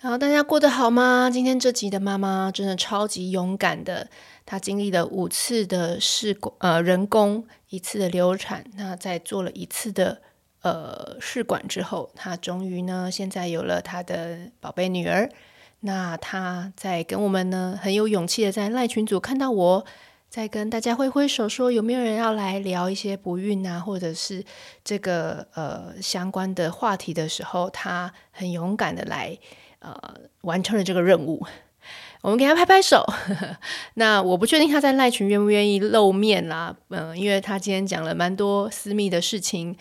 好大家过得好吗？今天这集的妈妈真的超级勇敢的，她经历了五次的试管呃人工，一次的流产，那在做了一次的呃试管之后，她终于呢现在有了她的宝贝女儿。那她在跟我们呢很有勇气的在赖群组看到我在跟大家挥挥手说有没有人要来聊一些不孕啊或者是这个呃相关的话题的时候，她很勇敢的来。呃，完成了这个任务，我们给他拍拍手。那我不确定他在赖群愿不愿意露面啦，嗯、因为他今天讲了蛮多私密的事情，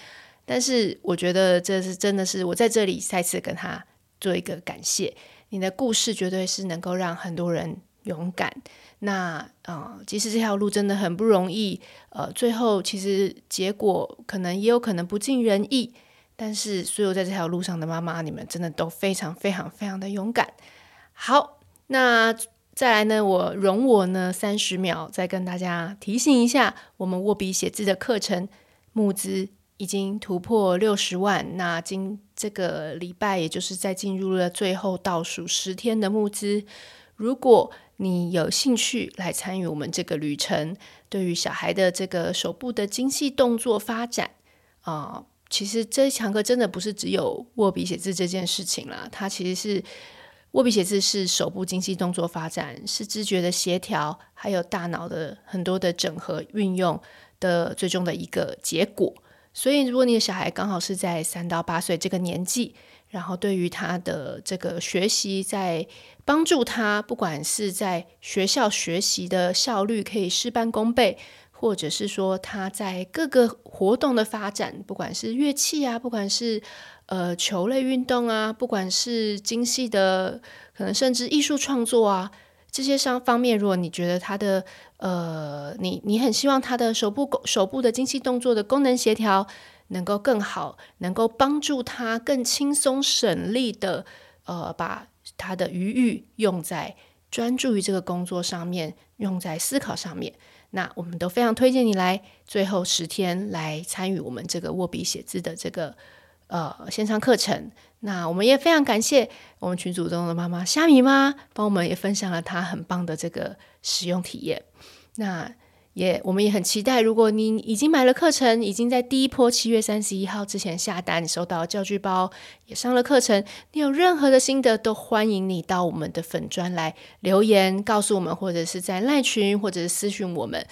但是我觉得这是真的是我在这里再次跟他做一个感谢。你的故事绝对是能够让很多人勇敢。那呃，即使这条路真的很不容易，呃，最后其实结果可能也有可能不尽人意。但是，所有在这条路上的妈妈，你们真的都非常、非常、非常的勇敢。好，那再来呢？我容我呢三十秒，再跟大家提醒一下，我们握笔写字的课程募资已经突破六十万。那今这个礼拜，也就是在进入了最后倒数十天的募资。如果你有兴趣来参与我们这个旅程，对于小孩的这个手部的精细动作发展啊。其实这一堂课真的不是只有握笔写字这件事情啦，它其实是握笔写字是手部精细动作发展，是知觉的协调，还有大脑的很多的整合运用的最终的一个结果。所以，如果你的小孩刚好是在三到八岁这个年纪，然后对于他的这个学习，在帮助他，不管是在学校学习的效率可以事半功倍。或者是说他在各个活动的发展，不管是乐器啊，不管是呃球类运动啊，不管是精细的，可能甚至艺术创作啊，这些上方面，如果你觉得他的呃，你你很希望他的手部手部的精细动作的功能协调能够更好，能够帮助他更轻松省力的呃，把他的余裕用在专注于这个工作上面，用在思考上面。那我们都非常推荐你来最后十天来参与我们这个握笔写字的这个呃线上课程。那我们也非常感谢我们群组中的妈妈虾米妈，帮我们也分享了她很棒的这个使用体验。那。也我们也很期待。如果你已经买了课程，已经在第一波七月三十一号之前下单，你收到教具包，也上了课程，你有任何的心得，都欢迎你到我们的粉专来留言告诉我们，或者是在赖群，或者是私讯我们。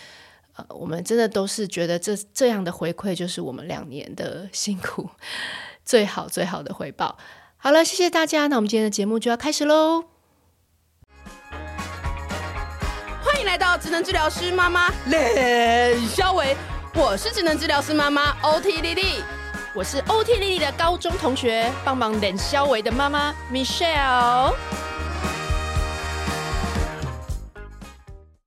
呃，我们真的都是觉得这这样的回馈，就是我们两年的辛苦 最好最好的回报。好了，谢谢大家，那我们今天的节目就要开始喽。来到职能治疗师妈妈冷肖维，我是职能治疗师妈妈 OT 丽丽，我是 OT 丽丽的高中同学，帮忙冷肖维的妈妈 Michelle。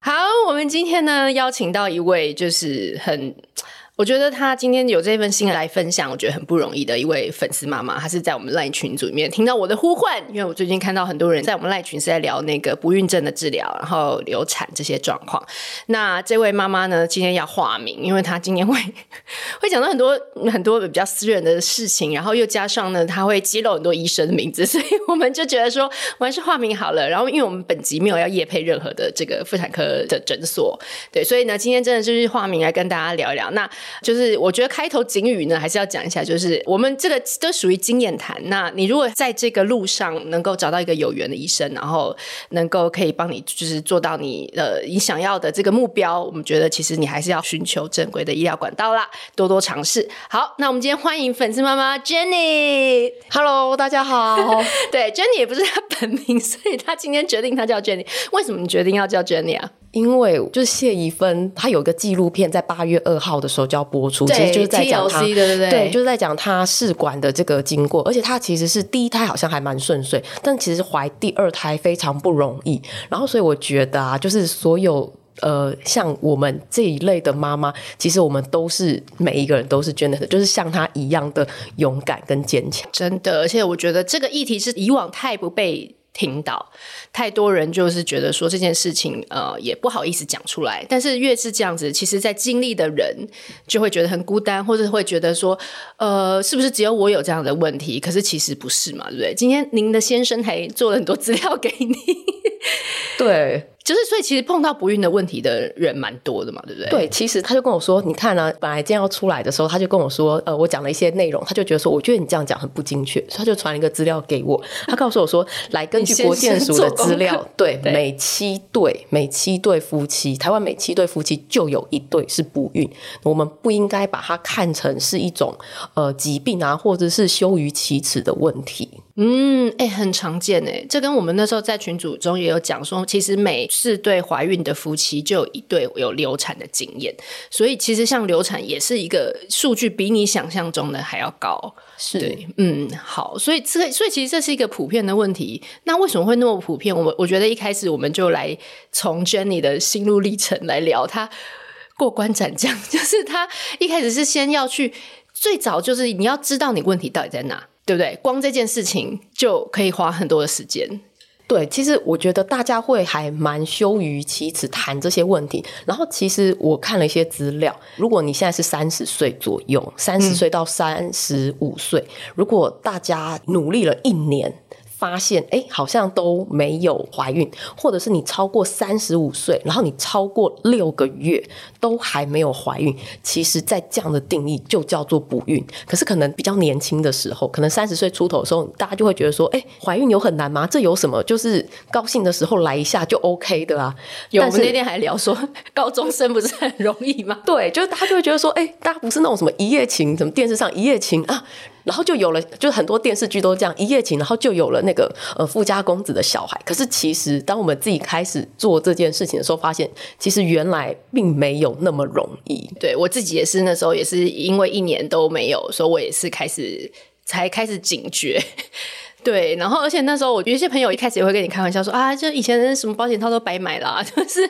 好，我们今天呢邀请到一位就是很。我觉得他今天有这份心来分享，我觉得很不容易的一位粉丝妈妈，她是在我们赖群组里面听到我的呼唤，因为我最近看到很多人在我们赖群是在聊那个不孕症的治疗，然后流产这些状况。那这位妈妈呢，今天要化名，因为她今天会会讲到很多很多比较私人的事情，然后又加上呢，她会揭露很多医生的名字，所以我们就觉得说，我还是化名好了。然后，因为我们本集没有要夜配任何的这个妇产科的诊所，对，所以呢，今天真的就是化名来跟大家聊一聊。那就是我觉得开头警语呢，还是要讲一下，就是我们这个都属于经验谈。那你如果在这个路上能够找到一个有缘的医生，然后能够可以帮你，就是做到你呃你想要的这个目标，我们觉得其实你还是要寻求正规的医疗管道啦，多多尝试。好，那我们今天欢迎粉丝妈妈 Jenny。Hello，大家好。对，Jenny 也不是她本名，所以她今天决定她叫 Jenny。为什么你决定要叫 Jenny 啊？因为就是谢宜芬，她有一个纪录片在八月二号的时候就要播出，其实就是在讲她，对对对，对，就是在讲她试管的这个经过，而且她其实是第一胎好像还蛮顺遂，但其实怀第二胎非常不容易。然后所以我觉得啊，就是所有呃像我们这一类的妈妈，其实我们都是每一个人都是真的，就是像她一样的勇敢跟坚强，真的。而且我觉得这个议题是以往太不被。听到，太多人就是觉得说这件事情，呃，也不好意思讲出来。但是越是这样子，其实，在经历的人就会觉得很孤单，或者会觉得说，呃，是不是只有我有这样的问题？可是其实不是嘛，对不对？今天您的先生还做了很多资料给你，对。就是，所以其实碰到不孕的问题的人蛮多的嘛，对不对？对，其实他就跟我说，你看呢、啊，本来今天要出来的时候，他就跟我说，呃，我讲了一些内容，他就觉得说，我觉得你这样讲很不精确，所以他就传了一个资料给我，他告诉我说，来根据国健署的资料，对，对每七对每七对夫妻，台湾每七对夫妻就有一对是不孕，我们不应该把它看成是一种呃疾病啊，或者是羞于启齿的问题。嗯，哎、欸，很常见哎，这跟我们那时候在群组中也有讲说，其实每四对怀孕的夫妻就有一对有流产的经验，所以其实像流产也是一个数据比你想象中的还要高。是，对，嗯，好，所以这所以其实这是一个普遍的问题。那为什么会那么普遍？我我觉得一开始我们就来从 Jenny 的心路历程来聊，她过关斩将，就是她一开始是先要去，最早就是你要知道你问题到底在哪。对不对？光这件事情就可以花很多的时间。对，其实我觉得大家会还蛮羞于启齿谈这些问题。然后，其实我看了一些资料，如果你现在是三十岁左右，三十岁到三十五岁，如果大家努力了一年。发现哎，好像都没有怀孕，或者是你超过三十五岁，然后你超过六个月都还没有怀孕，其实，在这样的定义就叫做不孕。可是可能比较年轻的时候，可能三十岁出头的时候，大家就会觉得说，哎，怀孕有很难吗？这有什么？就是高兴的时候来一下就 OK 的啊。有，我们那天还聊说，高中生不是很容易吗？对，就是大家就会觉得说，哎，大家不是那种什么一夜情，怎么电视上一夜情啊。然后就有了，就很多电视剧都这样一夜情，然后就有了那个呃富家公子的小孩。可是其实，当我们自己开始做这件事情的时候，发现其实原来并没有那么容易。对，我自己也是，那时候也是因为一年都没有，所以我也是开始才开始警觉。对，然后而且那时候我有一些朋友一开始也会跟你开玩笑说啊，就以前什么保险套都白买了啊，就是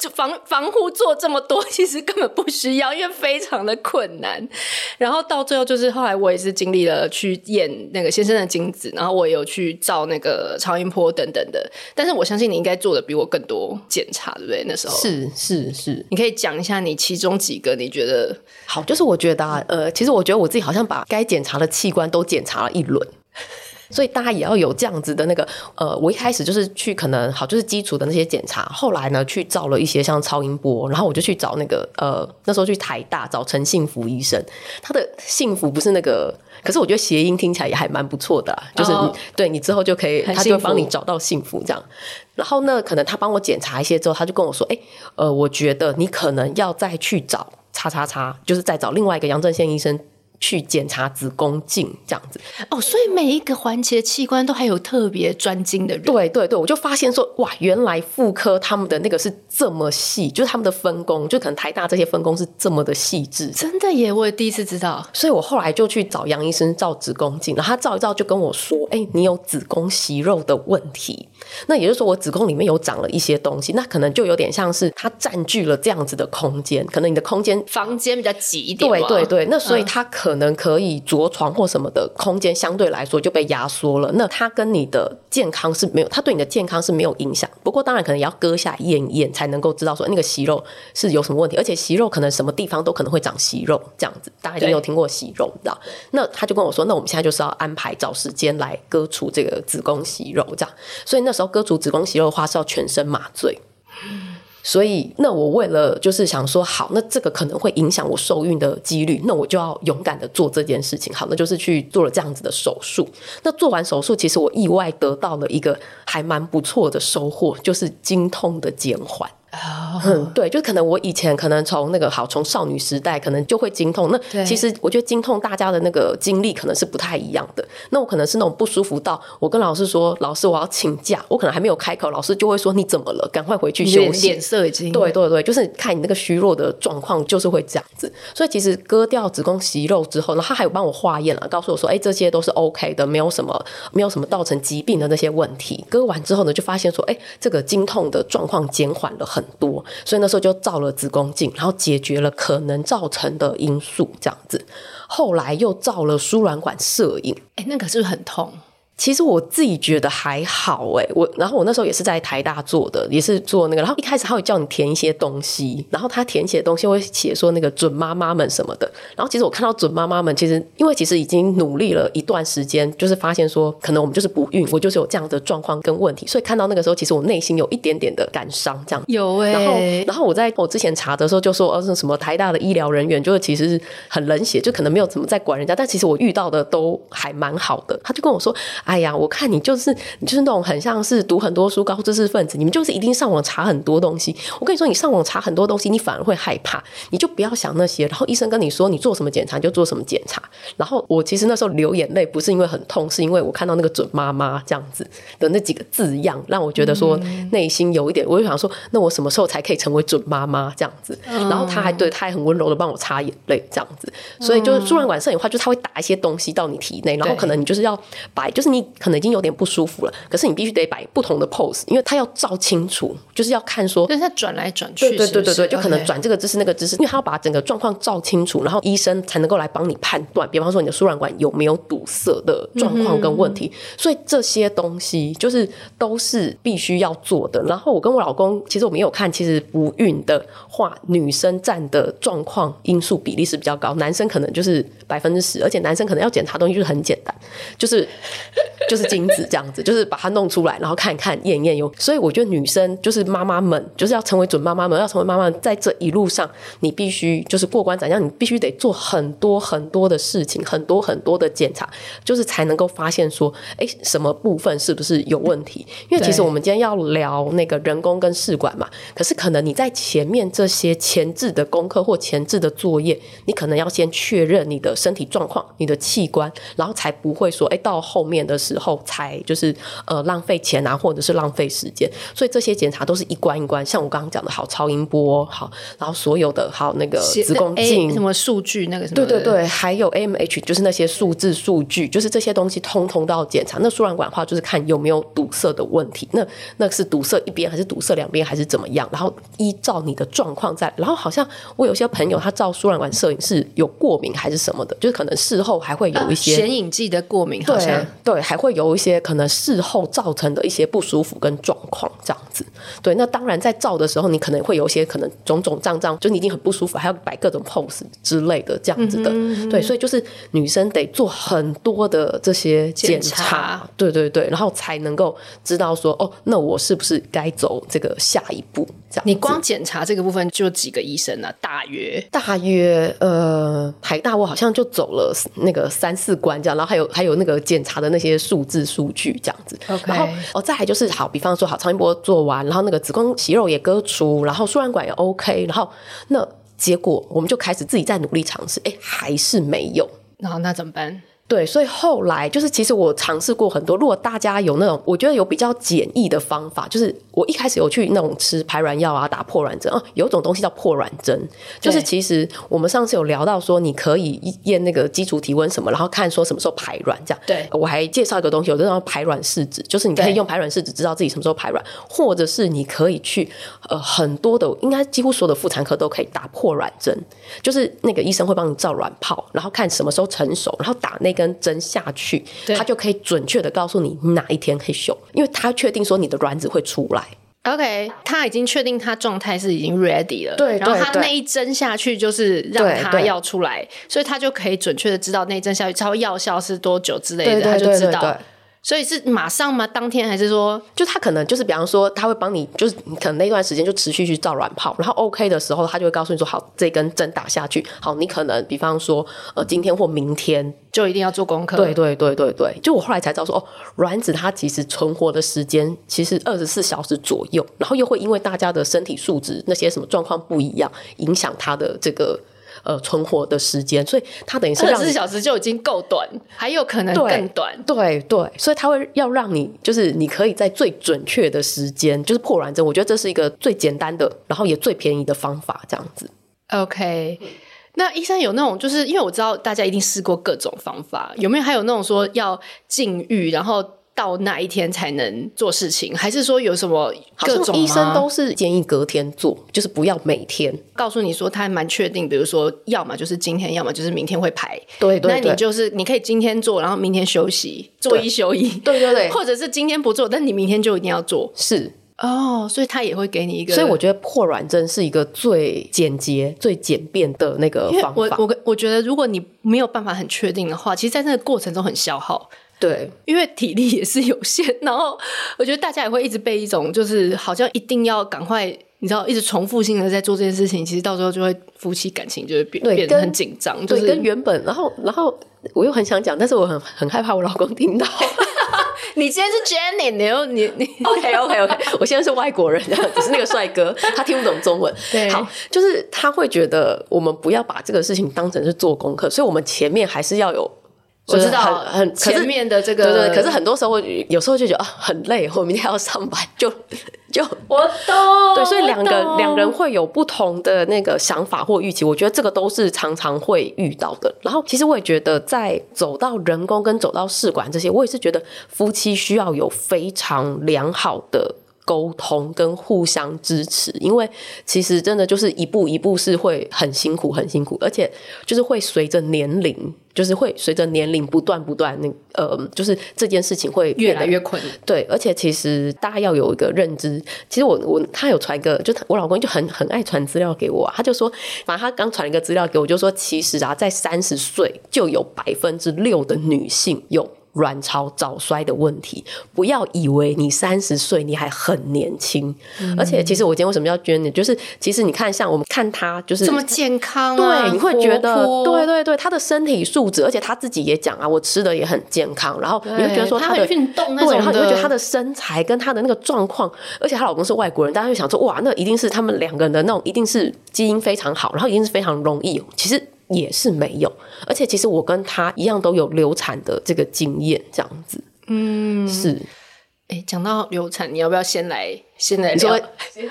就防防护做这么多，其实根本不需要，因为非常的困难。然后到最后就是后来我也是经历了去验那个先生的精子，然后我也有去照那个超音波等等的。但是我相信你应该做的比我更多检查，对不对？那时候是是是，你可以讲一下你其中几个你觉得好，就是我觉得啊，呃，其实我觉得我自己好像把该检查的器官都检查了一轮。所以大家也要有这样子的那个，呃，我一开始就是去可能好就是基础的那些检查，后来呢去照了一些像超音波，然后我就去找那个呃那时候去台大找陈幸福医生，他的幸福不是那个，可是我觉得谐音听起来也还蛮不错的，就是你、哦、对你之后就可以，他就帮你找到幸福这样。然后呢，可能他帮我检查一些之后，他就跟我说，哎，呃，我觉得你可能要再去找叉叉叉，就是再找另外一个杨正宪医生。去检查子宫镜这样子哦，所以每一个环节器官都还有特别专精的人。对对对，我就发现说，哇，原来妇科他们的那个是这么细，就是他们的分工，就可能台大这些分工是这么的细致。真的耶，我也第一次知道。所以我后来就去找杨医生照子宫镜，然后他照一照就跟我说，哎，你有子宫息肉的问题。那也就是说，我子宫里面有长了一些东西，那可能就有点像是它占据了这样子的空间，可能你的空间房间比较挤一点。对对对，那所以它可可能可以着床或什么的空间相对来说就被压缩了。那它跟你的健康是没有，它对你的健康是没有影响。不过当然可能也要割下验一验才能够知道说那个息肉是有什么问题，而且息肉可能什么地方都可能会长息肉这样子。大家一定有听过息肉，知道？那他就跟我说，那我们现在就是要安排找时间来割除这个子宫息肉这样。所以那时候割除子宫息肉的话是要全身麻醉，所以那我为了就是想说，好，那这个可能会影响我受孕的几率，那我就要勇敢的做这件事情。好，那就是去做了这样子的手术。那做完手术，其实我意外得到了一个还蛮不错的收获，就是经痛的减缓。Oh. 嗯，对，就可能我以前可能从那个好从少女时代可能就会经痛，那其实我觉得经痛大家的那个经历可能是不太一样的。那我可能是那种不舒服到我跟老师说，老师我要请假，我可能还没有开口，老师就会说你怎么了？赶快回去休息。脸色已经对对对，就是看你那个虚弱的状况，就是会这样子。所以其实割掉子宫息肉之后，然后他还有帮我化验了，告诉我说，哎，这些都是 OK 的，没有什么没有什么造成疾病的那些问题。割完之后呢，就发现说，哎，这个经痛的状况减缓了很很多。所以那时候就照了子宫镜，然后解决了可能造成的因素，这样子。后来又照了输卵管摄影，哎，那个是不是很痛？其实我自己觉得还好哎，我然后我那时候也是在台大做的，也是做那个，然后一开始他会叫你填一些东西，然后他填写的东西会写说那个准妈妈们什么的，然后其实我看到准妈妈们，其实因为其实已经努力了一段时间，就是发现说可能我们就是不孕，我就是有这样的状况跟问题，所以看到那个时候，其实我内心有一点点的感伤，这样。有哎、欸，然后然后我在我之前查的时候就说，哦，是什么台大的医疗人员，就是其实很冷血，就可能没有怎么在管人家，但其实我遇到的都还蛮好的，他就跟我说，哎呀，我看你。就是你就是那种很像是读很多书高知识分子，你们就是一定上网查很多东西。我跟你说，你上网查很多东西，你反而会害怕，你就不要想那些。然后医生跟你说你做什么检查就做什么检查。然后我其实那时候流眼泪，不是因为很痛，是因为我看到那个准妈妈这样子的那几个字样，让我觉得说内心有一点，我就想说，那我什么时候才可以成为准妈妈这样子？然后他还对他还很温柔的帮我擦眼泪这样子。所以就是输卵管摄影的话，就是他会打一些东西到你体内，然后可能你就是要摆，就是你可能已经有点。不舒服了，可是你必须得摆不同的 pose，因为他要照清楚，就是要看说，就是他转来转去是是，对对对对，就可能转这个姿势那个姿势，因为他要把整个状况照清楚，然后医生才能够来帮你判断，比方说你的输卵管有没有堵塞的状况跟问题，嗯、所以这些东西就是都是必须要做的。然后我跟我老公，其实我们有看，其实不孕的话，女生占的状况因素比例是比较高，男生可能就是百分之十，而且男生可能要检查东西就是很简单，就是 就是精子。这样子就是把它弄出来，然后看看验验哟。所以我觉得女生就是妈妈们，就是要成为准妈妈们，要成为妈妈们，在这一路上，你必须就是过关斩将，你必须得做很多很多的事情，很多很多的检查，就是才能够发现说，哎，什么部分是不是有问题？因为其实我们今天要聊那个人工跟试管嘛，可是可能你在前面这些前置的功课或前置的作业，你可能要先确认你的身体状况、你的器官，然后才不会说，哎，到后面的时候才。就是呃浪费钱啊，或者是浪费时间，所以这些检查都是一关一关。像我刚刚讲的，好超音波，好，然后所有的好那个子宫镜什么数据那个什么，对对对，还有 AMH，就是那些数字数据，就是这些东西通通都要检查。那输卵管的话，就是看有没有堵塞的问题。那那是堵塞一边，还是堵塞两边，还是怎么样？然后依照你的状况在。然后好像我有些朋友，他照输卵管摄影是有过敏还是什么的，就是可能事后还会有一些显影剂的过敏，好像对，对，还会有一些。可能事后造成的一些不舒服跟状况这样子，对，那当然在照的时候，你可能会有一些可能肿肿胀胀，就你已经很不舒服，还要摆各种 pose 之类的这样子的，嗯嗯对，所以就是女生得做很多的这些检查，检查对对对，然后才能够知道说，哦，那我是不是该走这个下一步？这样，你光检查这个部分就几个医生呢？大约大约呃，台大我好像就走了那个三四关这样，然后还有还有那个检查的那些数字数据这样子。Okay. 然后哦，再来就是好，比方说好超音波做完，然后那个子宫息肉也割除，然后输卵管也 OK，然后那结果我们就开始自己在努力尝试，哎，还是没有。然后那怎么办？对，所以后来就是，其实我尝试过很多。如果大家有那种，我觉得有比较简易的方法，就是我一开始有去那种吃排卵药啊，打破卵针啊，有一种东西叫破卵针，就是其实我们上次有聊到说，你可以验那个基础体温什么，然后看说什么时候排卵这样。对，我还介绍一个东西，有这种排卵试纸，就是你可以用排卵试纸知道自己什么时候排卵，或者是你可以去呃很多的，应该几乎所有的妇产科都可以打破卵针，就是那个医生会帮你照卵泡，然后看什么时候成熟，然后打那根针下去，他就可以准确的告诉你哪一天可以休，因为他确定说你的卵子会出来。OK，他已经确定他状态是已经 ready 了，对，然后他那一针下去就是让他要出来，所以他就可以准确的知道那一针下去超药效是多久之类的，他就知道。所以是马上吗？当天还是说，就他可能就是，比方说，他会帮你，就是可能那段时间就持续去造卵泡，然后 OK 的时候，他就会告诉你说，好，这根针打下去，好，你可能比方说，呃，今天或明天就一定要做功课。对对对对对，就我后来才知道说，哦，卵子它其实存活的时间其实二十四小时左右，然后又会因为大家的身体素质那些什么状况不一样，影响它的这个。呃，存活的时间，所以它等于是二十四小时就已经够短，还有可能更短。对对，对，所以它会要让你，就是你可以在最准确的时间，就是破卵针。我觉得这是一个最简单的，然后也最便宜的方法，这样子。OK，那医生有那种，就是因为我知道大家一定试过各种方法，有没有还有那种说要禁欲，然后到那一天才能做事情，还是说有什么各种？医生都是建议隔天做，就是不要每天。告诉你说他还蛮确定，比如说要么就是今天，要么就是明天会排。对，对对，那你就是你可以今天做，然后明天休息，做一休一。对对对，或者是今天不做，但你明天就一定要做。是哦，所以他也会给你一个。所以我觉得破卵针是一个最简洁、最简便的那个方法。我我我觉得，如果你没有办法很确定的话，其实，在那个过程中很消耗。对，因为体力也是有限，然后我觉得大家也会一直被一种就是好像一定要赶快，你知道，一直重复性的在做这件事情，其实到时候就会夫妻感情就会变变得很紧张，就是跟原本，然后然后我又很想讲，但是我很很害怕我老公听到。你今天是 Jenny，你又你你 OK OK OK，我现在是外国人，只是那个帅哥，他听不懂中文。对，好，就是他会觉得我们不要把这个事情当成是做功课，所以我们前面还是要有。我知道很很前面的这个，对对，可是很多时候有时候就觉得啊很累，我明天要上班，就就我懂。对，所以两个两人会有不同的那个想法或预期，我觉得这个都是常常会遇到的。然后其实我也觉得，在走到人工跟走到试管这些，我也是觉得夫妻需要有非常良好的。沟通跟互相支持，因为其实真的就是一步一步是会很辛苦，很辛苦，而且就是会随着年龄，就是会随着年龄不断不断那呃，就是这件事情会越来越困难。对，而且其实大家要有一个认知，其实我我他有传一个，就我老公就很很爱传资料给我啊，他就说，反正他刚传一个资料给我，就说其实啊，在三十岁就有百分之六的女性有。卵巢早衰的问题，不要以为你三十岁你还很年轻，嗯，而且其实我今天为什么要捐呢？就是其实你看，像我们看他就是这么健康，啊，对，你会觉得，对对对，他的身体素质，而且他自己也讲啊，我吃的也很健康，然后你会觉得说他的运动，对，然后你会觉得他的身材跟他的那个状况，而且她老公是外国人，大家会想说哇，那一定是他们两个人的那种，一定是基因非常好，然后一定是非常容易，其实。也是没有，而且其实我跟他一样都有流产的这个经验，这样子，嗯，是。哎，讲到流产，你要不要先来？先来聊？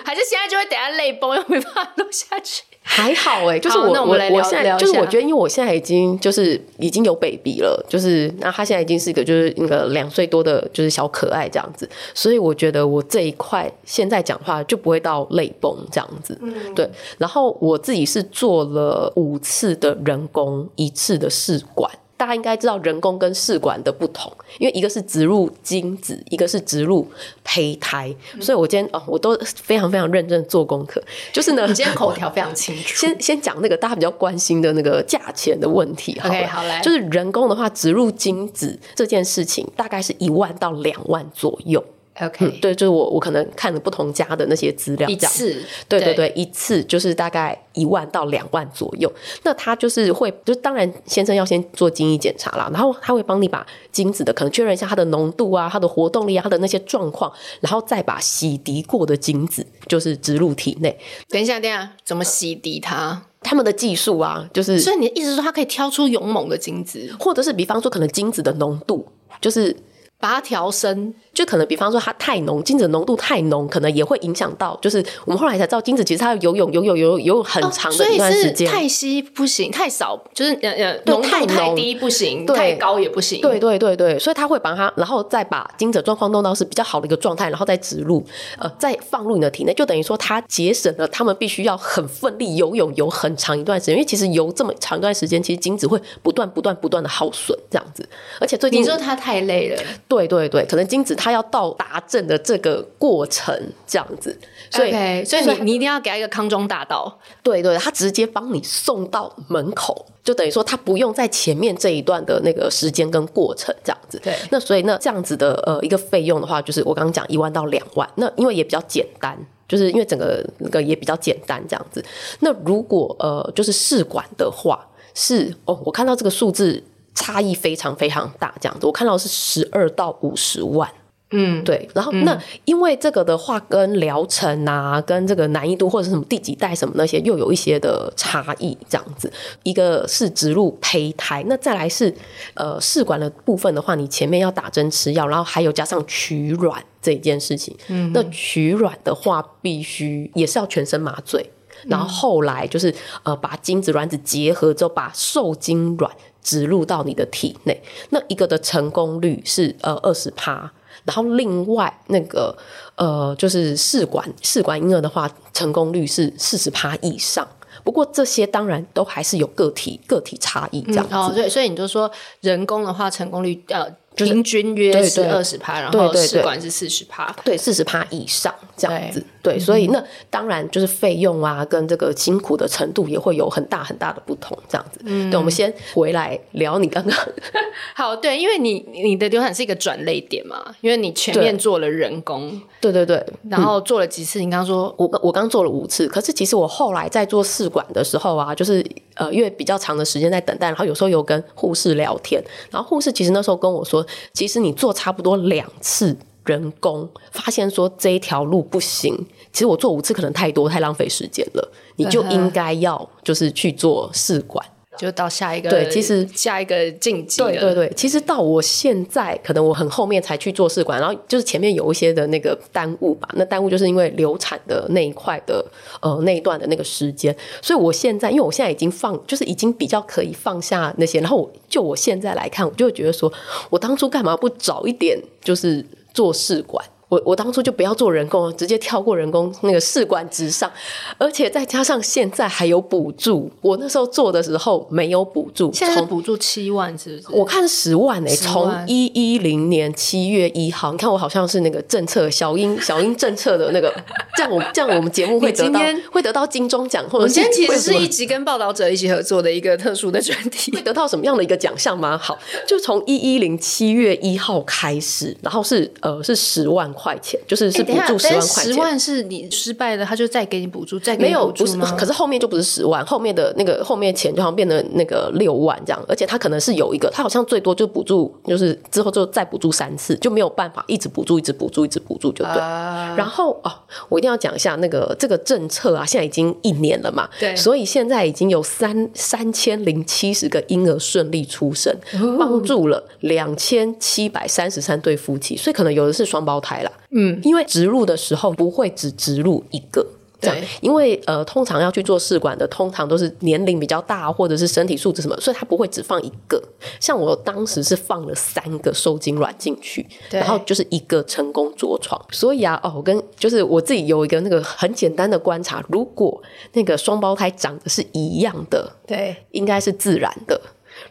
还是现在就会等下泪崩，又没办法录下去？还好哎、欸，就是我，那我们来聊，我现在就是我觉得，因为我现在已经就是已经有 baby 了，就是那他现在已经是一个就是那个两岁多的，就是小可爱这样子，所以我觉得我这一块现在讲话就不会到泪崩这样子，嗯，对。然后我自己是做了五次的人工，一次的试管。大家应该知道人工跟试管的不同，因为一个是植入精子，一个是植入胚胎。嗯、所以我今天哦，我都非常非常认真做功课。就是呢，你今天口条非常清楚。先先讲那个大家比较关心的那个价钱的问题。OK，好嘞。就是人工的话，植入精子这件事情大概是一万到两万左右。OK，嗯，对，就是我我可能看了不同家的那些资料，一次，对对对，一次就是大概一万到两万左右。那他就是会，就当然先生要先做精液检查啦，然后他会帮你把精子的可能确认一下它的浓度啊、它的活动力啊、它的那些状况，然后再把洗涤过的精子就是植入体内。等一下，等一下，怎么洗涤它？他们的技术啊，就是所以你的意思是说，它可以挑出勇猛的精子，或者是比方说，可能精子的浓度就是。把它调深，就可能比方说它太浓，精子浓度太浓，可能也会影响到。就是我们后来才知道，精子其实它要游泳、游泳、游泳、游泳很长的一段时间。哦、太稀不行，太少就是呃呃浓度太低不行，太高也不行。对对对对，所以他会把它，然后再把精子状况弄到是比较好的一个状态，然后再植入，呃，再放入你的体内，就等于说它节省了他们必须要很奋力游泳游很长一段时间，因为其实游这么长一段时间，其实精子会不断不断不断的耗损这样子。而且最近你说它太累了。对对对，可能精子它要到达阵的这个过程这样子，所以、okay, 所以你你一定要给他一个康庄大道，对对，他直接帮你送到门口，就等于说他不用在前面这一段的那个时间跟过程这样子。对，那所以那这样子的呃一个费用的话，就是我刚刚讲一万到两万，那因为也比较简单，就是因为整个那个也比较简单这样子。那如果呃就是试管的话，是哦，我看到这个数字。差异非常非常大，这样子，我看到是十二到五十万，嗯，对。然后、嗯、那因为这个的话，跟疗程啊，跟这个难易度或者是什么第几代什么那些，又有一些的差异，这样子。一个是植入胚胎，那再来是呃试管的部分的话，你前面要打针吃药，然后还有加上取卵这一件事情。嗯，那取卵的话，必须也是要全身麻醉，然后后来就是呃把精子卵子结合之后，把受精卵。植入到你的体内，那一个的成功率是呃二十趴，然后另外那个呃，就是试管试管婴儿的话，成功率是四十趴以上。不过这些当然都还是有个体个体差异这样子。嗯、哦，对，所以你就说人工的话，成功率呃。平均约是二十趴，然后试管是四十趴，对四十趴以上这样子。对，对所以那当然就是费用啊，跟这个辛苦的程度也会有很大很大的不同，这样子。嗯，对，我们先回来聊你刚刚。好，对，因为你你的流产是一个转泪点嘛，因为你前面做了人工，对对对，然后做了几次？你刚刚说我我刚做了五次，可是其实我后来在做试管的时候啊，就是呃，因为比较长的时间在等待，然后有时候有跟护士聊天，然后护士其实那时候跟我说。其实你做差不多两次人工，发现说这一条路不行。其实我做五次可能太多，太浪费时间了。你就应该要就是去做试管。就到下一个对，其实下一个晋级。对对对，其实到我现在，可能我很后面才去做试管，然后就是前面有一些的那个耽误吧。那耽误就是因为流产的那一块的呃那一段的那个时间，所以我现在因为我现在已经放，就是已经比较可以放下那些。然后我就我现在来看，我就会觉得说，我当初干嘛不早一点就是做试管？我我当初就不要做人工，直接跳过人工那个试管直上，而且再加上现在还有补助，我那时候做的时候没有补助，现在补助七万是不是？我看十万诶、欸，从一一零年七月一号，你看我好像是那个政策小英小英政策的那个，这样我这样我们节目会得到会得到金钟奖，或者今天其实是一集跟报道者一起合作的一个特殊的专题，会得到什么样的一个奖项吗？好，就从一一零七月一号开始，然后是呃是十万。块钱就是是补助十万块钱，十万是你失败了，他就再给你补助，再给你补助吗？没有，不是，可是后面就不是十万，后面的那个后面钱就好像变成那个六万这样，而且他可能是有一个，他好像最多就补助，就是之后就再补助三次，就没有办法一直补助，一直补助，一直补助就对。啊、然后哦，我一定要讲一下那个这个政策啊，现在已经一年了嘛，对，所以现在已经有三三千零七十个婴儿顺利出生，帮助了两千七百三十三对夫妻，所以可能有的是双胞胎啦。嗯，因为植入的时候不会只植入一个，这样，对，因为呃，通常要去做试管的，通常都是年龄比较大或者是身体素质什么，所以他不会只放一个。像我当时是放了三个受精卵进去，然后就是一个成功着床。所以啊，哦，我跟就是我自己有一个那个很简单的观察，如果那个双胞胎长得是一样的，对，应该是自然的。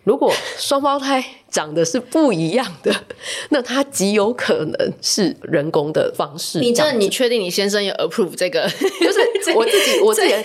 如果双胞胎长得是不一样的，那他极有可能是人工的方式。你这，你确定你先生有 approve 这个？就是 我自己，我自己，因为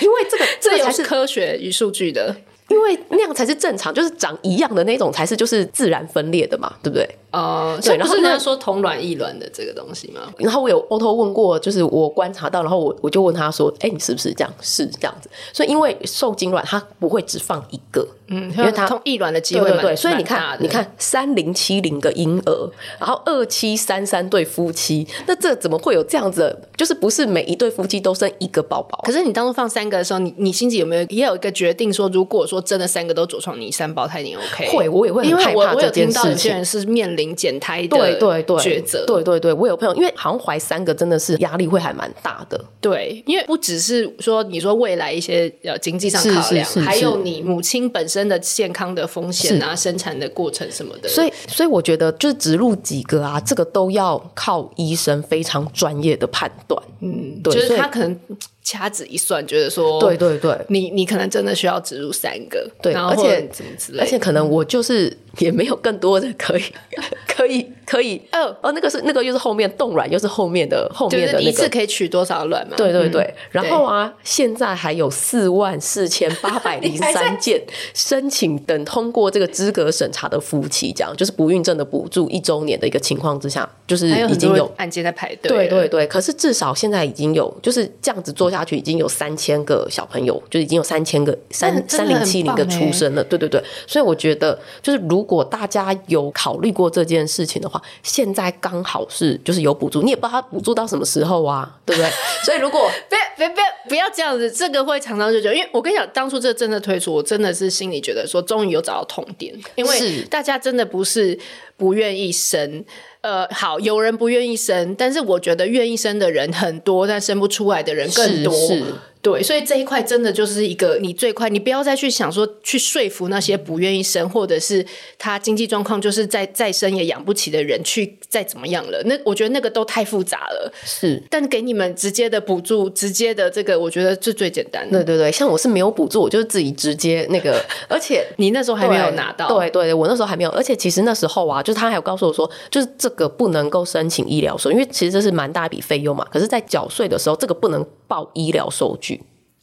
因为 这个这个才是科学与数据的，因为那样才是正常，就是长一样的那种才是就是自然分裂的嘛，对不对？哦，对，然后是说同卵异卵的这个东西嘛？然后我有 auto 问过，就是我观察到，然后我我就问他说：“哎，你是不是这样？是这样子。”所以因为受精卵它不会只放一个。嗯，因为它通异卵的机会对，对，对，所以你看，你看三零七零个婴儿，然后二七三三对夫妻，那这怎么会有这样子？就是不是每一对夫妻都生一个宝宝？可是你当初放三个的时候，你你心里有没有也有一个决定说，如果说真的三个都着床，你三胞胎你 OK？会，我也会很害怕这件事情。因为我我有听到有些人是面临减胎的对对对抉择，对对对，我有朋友，因为好像怀三个真的是压力会还蛮大的。对，因为不只是说你说未来一些呃经济上考量，还有你母亲本身的健康的。的风险啊，生产的过程什么的，所以所以我觉得就是植入几个啊，这个都要靠医生非常专业的判断。嗯，对，就是他可能掐指一算，觉得说，对对对，你你可能真的需要植入三个，对，而且怎么之类，而且可能我就是也没有更多的可以 可以可以哦。哦，那个是那个又是后面冻卵，又是后面的后面的、那个、一次可以取多少卵嘛？对对对，然后啊，现在还有四万四千八百零三件 申请等通过这个资格审查的夫妻，这样就是不孕症的补助一周年的一个情况之下，就是已经有案件在排队。对对对，可是至少现在已经有就是这样子做下去，已经有三千个小朋友，就已经有三千个三三零七零个出生了。对对对，所以我觉得就是如果大家有考虑过这件事情的话，现在刚好是就是有补助，你也不知道他补助到什么时候啊，对不对？所以如果别别别不要这样子，这个会长长久久。因为我跟你讲，当初这个政策推出，我真的是心里觉得说，终于有找到痛点，因为大家真的不是不愿意生。呃，好，有人不愿意生，但是我觉得愿意生的人很多，但生不出来的人更多。是，是对，所以这一块真的就是一个你最快，你不要再去想说去说服那些不愿意生，或者是他经济状况就是再再生也养不起的人去再怎么样了。那我觉得那个都太复杂了。是，但给你们直接的补助，直接的这个，我觉得是最简单的。对对对，像我是没有补助，我就是自己直接那个，而且你那时候还没有拿到。对对对，我那时候还没有，而且其实那时候啊，就是他还有告诉我说，就是这个不能够申请医疗税，因为其实这是蛮大一笔费用嘛。可是，在缴税的时候，这个不能报医疗收据。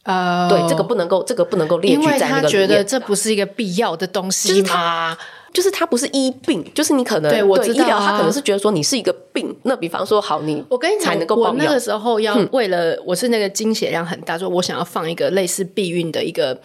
呃，对，这个不能够，这个不能够列举在那个里面。因为他觉得这不是一个必要的东西吗？就是他不是医病，就是你可能对我知道、啊、医疗，他可能是觉得说你是一个病。那比方说，好，你我跟你讲，才能够我那个时候要为了、嗯、我是那个经血量很大，说我想要放一个类似避孕的一个，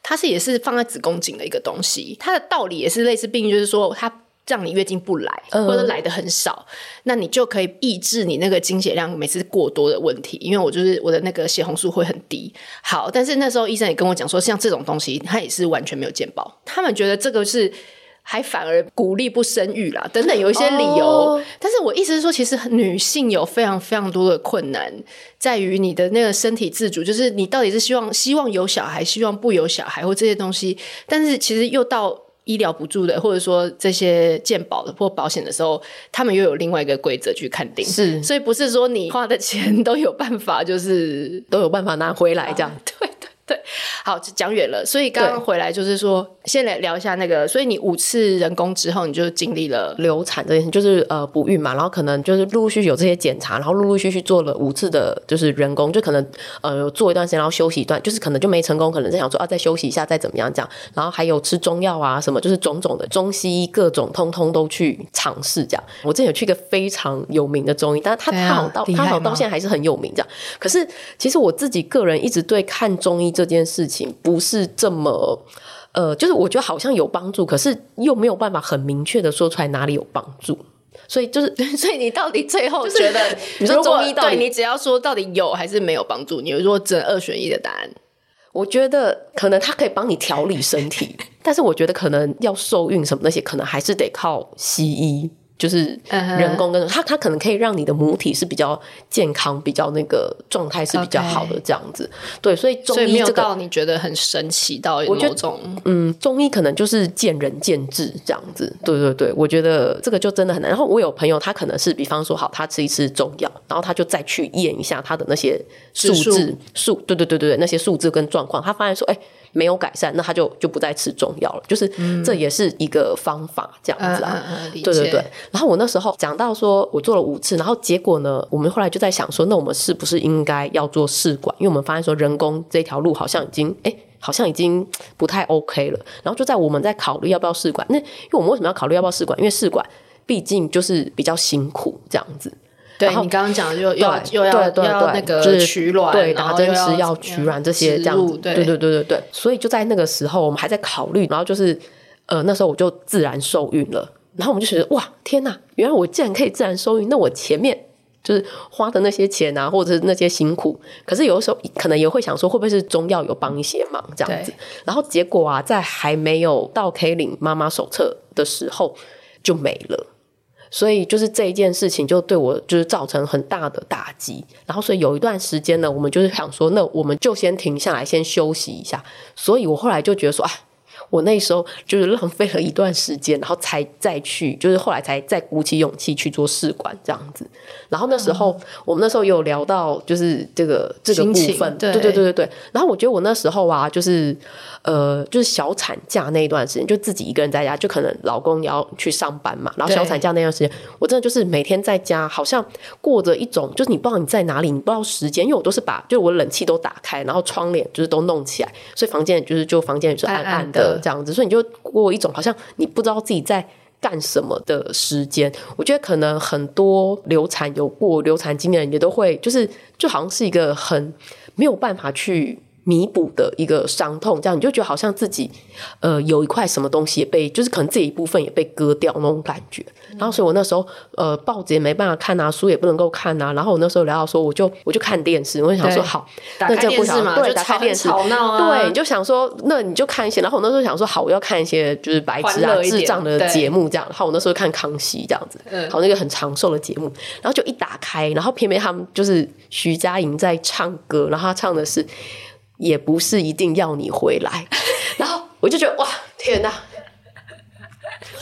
它是也是放在子宫颈的一个东西。它的道理也是类似避孕，就是说它。让你月经不来，或者来的很少，嗯，那你就可以抑制你那个经血量每次过多的问题。因为我就是我的那个血红素会很低。好，但是那时候医生也跟我讲说，像这种东西，他也是完全没有健保。他们觉得这个是还反而鼓励不生育啦，等等有一些理由。哦，但是我意思是说，其实女性有非常非常多的困难，在于你的那个身体自主，就是你到底是希望希望有小孩，希望不有小孩，或这些东西。但是其实又到。医疗补助的，或者说这些健保的或保险的时候，他们又有另外一个规则去看定，是，所以不是说你花的钱都有办法，就是都有办法拿回来这样，对。对，好，讲远了。所以刚刚回来就是说，先来聊一下那个。所以你五次人工之后，你就经历了流产这件事，就是呃不孕嘛，然后可能就是陆陆续续有这些检查，然后陆陆续续做了五次的，就是人工，就可能呃做一段时间，然后休息一段，就是可能就没成功，可能在想说啊再休息一下，再怎么样这样。然后还有吃中药啊什么，就是种种的中西医各种通通都去尝试这样。我之前有去一个非常有名的中医，但是他他好到他好到现在还是很有名这样。可是其实我自己个人一直对看中医。这件事情不是这么，呃，就是我觉得好像有帮助，可是又没有办法很明确的说出来哪里有帮助，所以就是，所以你到底最后觉得，你说中医到底，你只要说到底有还是没有帮助，你如果只能二选一的答案，我觉得可能它可以帮你调理身体，但是我觉得可能要受孕什么那些，可能还是得靠西医。就是人工跟它，它可能可以让你的母体是比较健康，比较那个状态是比较好的这样子。对，所以中医这个你觉得很神奇到某种，我觉得嗯，中医可能就是见仁见智这样子。对对对，我觉得这个就真的很难。然后我有朋友，他可能是比方说好，他吃一次中药，然后他就再去验一下他的那些数字数，对对对对对，那些数字跟状况，他发现说，哎。没有改善，那他就就不再吃中药了。就是这也是一个方法，这样子啊。嗯、对对对。然后我那时候讲到说，我做了五次，然后结果呢，我们后来就在想说，那我们是不是应该要做试管？因为我们发现说，人工这条路好像已经，哎，好像已经不太 OK 了。然后就在我们在考虑要不要试管。那因为我们为什么要考虑要不要试管？因为试管毕竟就是比较辛苦，这样子。对，你刚刚讲又要又要那个取卵，对，打针吃药取卵这些这样子，对对对对对。所以就在那个时候，我们还在考虑，然后就是呃那时候我就自然受孕了，然后我们就觉得哇天呐，原来我竟然可以自然受孕，那我前面就是花的那些钱啊，或者是那些辛苦，可是有的时候可能也会想说，会不会是中药有帮一些忙这样子？然后结果啊，在还没有到可以领妈妈手册的时候就没了。所以就是这一件事情就对我就是造成很大的打击，然后所以有一段时间呢，我们就是想说，那我们就先停下来，先休息一下。所以我后来就觉得说，啊。我那时候就是浪费了一段时间，然后才再去，就是后来才再鼓起勇气去做试管这样子。然后那时候、嗯、我们那时候有聊到，就是这个这个部分，对对对对对。然后我觉得我那时候啊，就是呃，就是小产假那一段时间，就自己一个人在家，就可能老公也要去上班嘛。然后小产假那段时间，我真的就是每天在家，好像过着一种，就是你不知道你在哪里，你不知道时间，因为我都是把，就我冷气都打开，然后窗帘就是都弄起来，所以房间就是就房间也是暗暗的。这样子，所以你就过一种好像你不知道自己在干什么的时间。我觉得可能很多流产有过流产经验的人也都会，就是就好像是一个很没有办法去弥补的一个伤痛，这样你就觉得好像自己呃有一块什么东西也被，就是可能这一部分也被割掉那种感觉。然后所以我那时候呃报纸也没办法看啊，书也不能够看啊。然后我那时候聊到说，我就我就看电视，我就想说好，那这不想对，打开电视，吵闹啊，对，你就想说那你就看一些。然后我那时候想说好，我要看一些就是白痴啊智障的节目这样。然后我那时候看康熙这样子，好那个很长寿的节目。然后就一打开，然后偏偏他们就是徐佳莹在唱歌，然后她唱的是。也不是一定要你回来，然后我就觉得哇，天哪！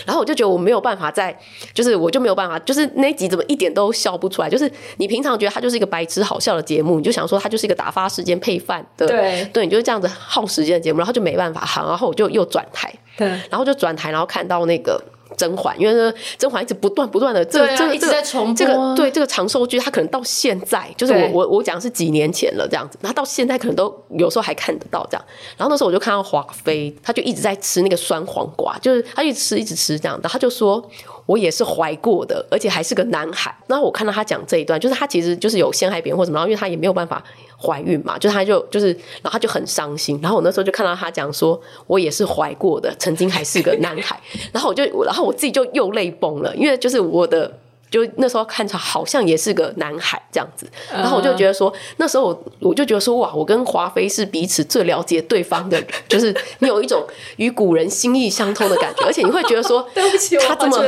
然后我就觉得我没有办法再，就是我就没有办法，就是那一集怎么一点都笑不出来？就是你平常觉得它就是一个白痴好笑的节目，你就想说它就是一个打发时间配饭的，对对，你就是这样子耗时间的节目，然后就没办法，好，然后我就又转台，对，然后就转台，然后看到那个。甄嬛，因为，甄嬛一直不断不断的这个、啊、这个、这个、这个对这个长寿剧，它可能到现在，就是我我我讲是几年前了这样子，它到现在可能都有时候还看得到这样。然后那时候我就看到华妃，她就一直在吃那个酸黄瓜，就是她一直吃一直吃这样的，她就说。我也是怀过的，而且还是个男孩。然后我看到他讲这一段，就是他其实就是有陷害别人或什么，然后因为他也没有办法怀孕嘛，就是他就就是，然后他就很伤心。然后我那时候就看到他讲说，我也是怀过的，曾经还是个男孩。然后我就，然后我自己就又泪崩了，因为就是我的。就那时候看起来好像也是个男孩这样子，然后我就觉得说，那时候我我就觉得说，哇，我跟华妃是彼此最了解对方的人，就是你有一种与古人心意相通的感觉，而且你会觉得说，对不起，他这么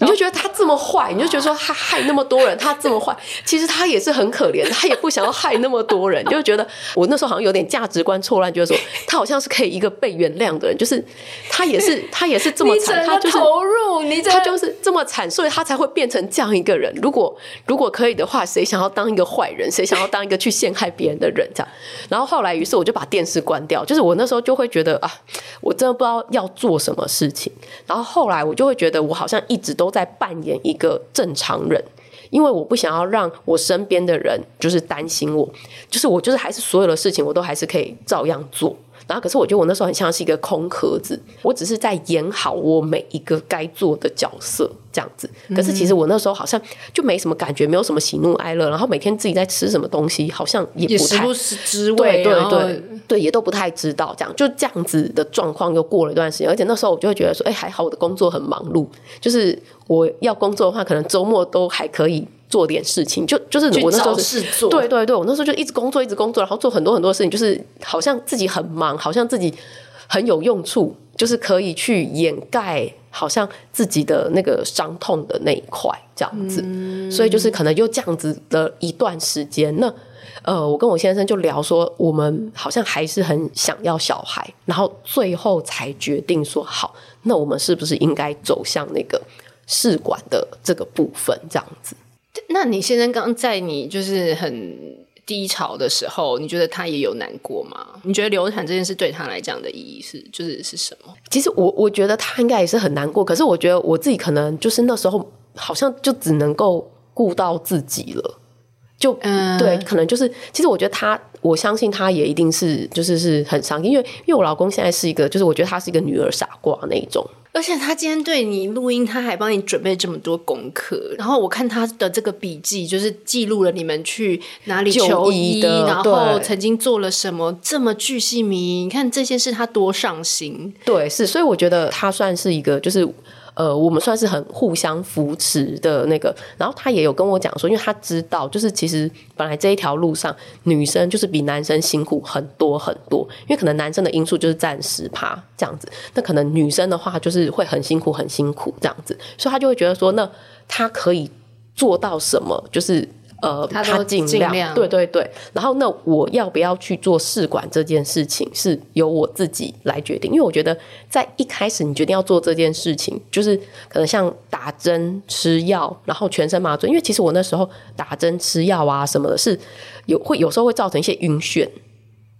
你就觉得他这么坏，你就觉得说他害那么多人，他这么坏，其实他也是很可怜，他也不想要害那么多人，就觉得我那时候好像有点价值观错乱，觉得说他好像是可以一个被原谅的人，就是他也是他也是这么惨，他就是投入，你他就是这么惨，所以他才会变成这样一个人，如果如果可以的话，谁想要当一个坏人？谁想要当一个去陷害别人的人？这样，然后后来，于是我就把电视关掉。就是我那时候就会觉得啊，我真的不知道要做什么事情。然后后来我就会觉得，我好像一直都在扮演一个正常人，因为我不想要让我身边的人就是担心我，就是我就是还是所有的事情我都还是可以照样做。然后，可是我觉得我那时候很像是一个空壳子，我只是在演好我每一个该做的角色这样子。可是其实我那时候好像就没什么感觉，没有什么喜怒哀乐。然后每天自己在吃什么东西，好像也不太对对对对，也都不太知道。这样就这样子的状况又过了一段时间，而且那时候我就会觉得说，哎，还好我的工作很忙碌，就是我要工作的话，可能周末都还可以。做点事情，就就是我那时候是做，对对对，我那时候就一直工作，一直工作，然后做很多很多事情，就是好像自己很忙，好像自己很有用处，就是可以去掩盖好像自己的那个伤痛的那一块这样子，嗯、所以就是可能又这样子的一段时间，那呃，我跟我先生就聊说，我们好像还是很想要小孩，然后最后才决定说，好，那我们是不是应该走向那个试管的这个部分，这样子。那你先生刚在你就是很低潮的时候，你觉得他也有难过吗？你觉得流产这件事对他来讲的意义是就是是什么？其实我我觉得他应该也是很难过，可是我觉得我自己可能就是那时候好像就只能够顾到自己了，就嗯对，可能就是其实我觉得他，我相信他也一定是就是是很伤心，因为因为我老公现在是一个，就是我觉得他是一个女儿傻瓜那一种。而且他今天对你录音，他还帮你准备这么多功课。然后我看他的这个笔记，就是记录了你们去哪里求医，然后曾经做了什么，这么巨细靡遗。你看这些事，他多上心。对，是，所以我觉得他算是一个，就是。呃，我们算是很互相扶持的那个，然后他也有跟我讲说，因为他知道，就是其实本来这一条路上，女生就是比男生辛苦很多很多，因为可能男生的因素就是暂时趴这样子，那可能女生的话就是会很辛苦很辛苦这样子，所以他就会觉得说，那他可以做到什么，就是。呃，他尽量，量对对对。然后，那我要不要去做试管这件事情，是由我自己来决定。因为我觉得，在一开始你决定要做这件事情，就是可能像打针、吃药，然后全身麻醉。因为其实我那时候打针、吃药啊什么的，是有会有时候会造成一些晕眩，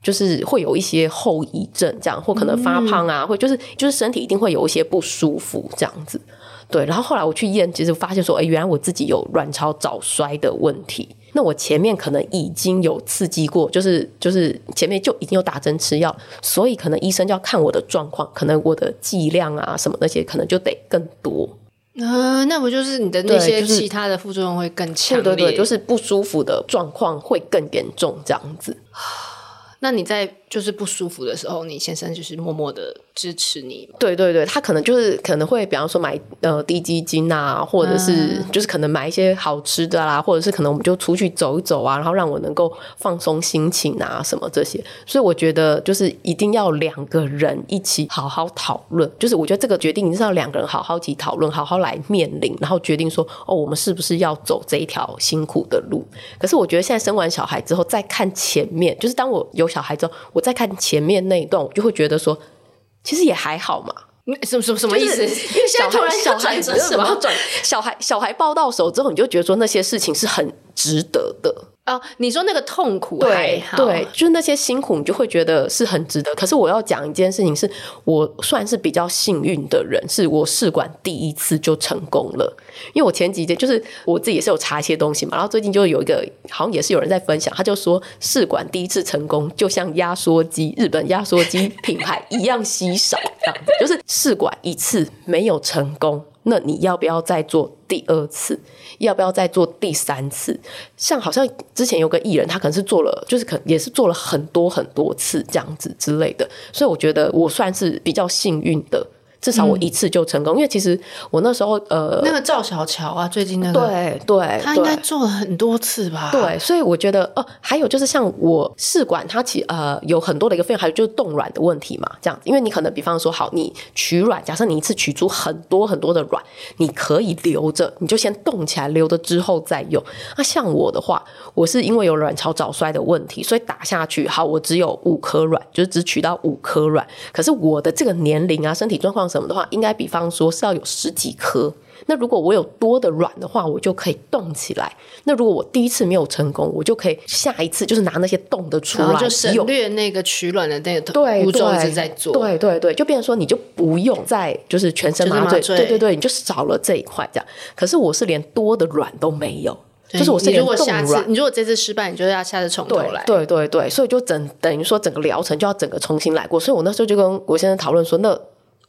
就是会有一些后遗症，这样或可能发胖啊，或、嗯、就是就是身体一定会有一些不舒服这样子。对，然后后来我去验，其实发现说，哎，原来我自己有卵巢早衰的问题。那我前面可能已经有刺激过，就是就是前面就已经有打针吃药，所以可能医生就要看我的状况，可能我的剂量啊什么那些可能就得更多。呃，那不就是你的那些其他的副作用会更强烈？对对对，就是不舒服的状况会更严重，这样子。那你在就是不舒服的时候，你先生就是默默的支持你。对对对，他可能就是可能会，比方说买呃低基金啊，或者是就是可能买一些好吃的啦，或者是可能我们就出去走一走啊，然后让我能够放松心情啊什么这些。所以我觉得就是一定要两个人一起好好讨论，就是我觉得这个决定是要两个人好好一起讨论，好好来面临，然后决定说哦，我们是不是要走这一条辛苦的路？可是我觉得现在生完小孩之后再看前面，就是当我有小孩之后，我再看前面那一段，我就会觉得说，其实也还好嘛。什么什么什么意思？就是、因为小孩小孩子什么转 小孩小孩抱到手之后，你就觉得说那些事情是很值得的。哦，你说那个痛苦对对，就是那些辛苦，你就会觉得是很值得。可是我要讲一件事情是，是我算是比较幸运的人，是我试管第一次就成功了。因为我前几天就是我自己也是有查一些东西嘛，然后最近就有一个好像也是有人在分享，他就说试管第一次成功，就像压缩机日本压缩机品牌一样稀少，这样子，就是试管一次没有成功。那你要不要再做第二次？要不要再做第三次？像好像之前有个艺人，他可能是做了，就是可也是做了很多很多次这样子之类的。所以我觉得我算是比较幸运的。至少我一次就成功，嗯、因为其实我那时候呃，那个赵小乔啊，最近那个对对，他应该做了很多次吧？对，所以我觉得哦，还有就是像我试管，它其呃有很多的一个费用，还有就是冻卵的问题嘛，这样子，因为你可能比方说，好，你取卵，假设你一次取出很多很多的卵，你可以留着，你就先冻起来，留着之后再用。那像我的话，我是因为有卵巢早衰的问题，所以打下去，好，我只有五颗卵，就是只取到五颗卵，可是我的这个年龄啊，身体状况。什么的话，应该比方说是要有十几颗。那如果我有多的卵的话，我就可以冻起来。那如果我第一次没有成功，我就可以下一次就是拿那些冻的出来，就省略那个取卵的那个步骤一直在做。对对对，就变成说你就不用再就是全身麻醉，就是麻醉。对对对，你就少了这一块这样。可是我是连多的卵都没有，就是我是。如果下次，你如果这次失败，你就要下次重头来。对对对，所以就整等于说整个疗程就要整个重新来过。所以我那时候就跟我先生讨论说，那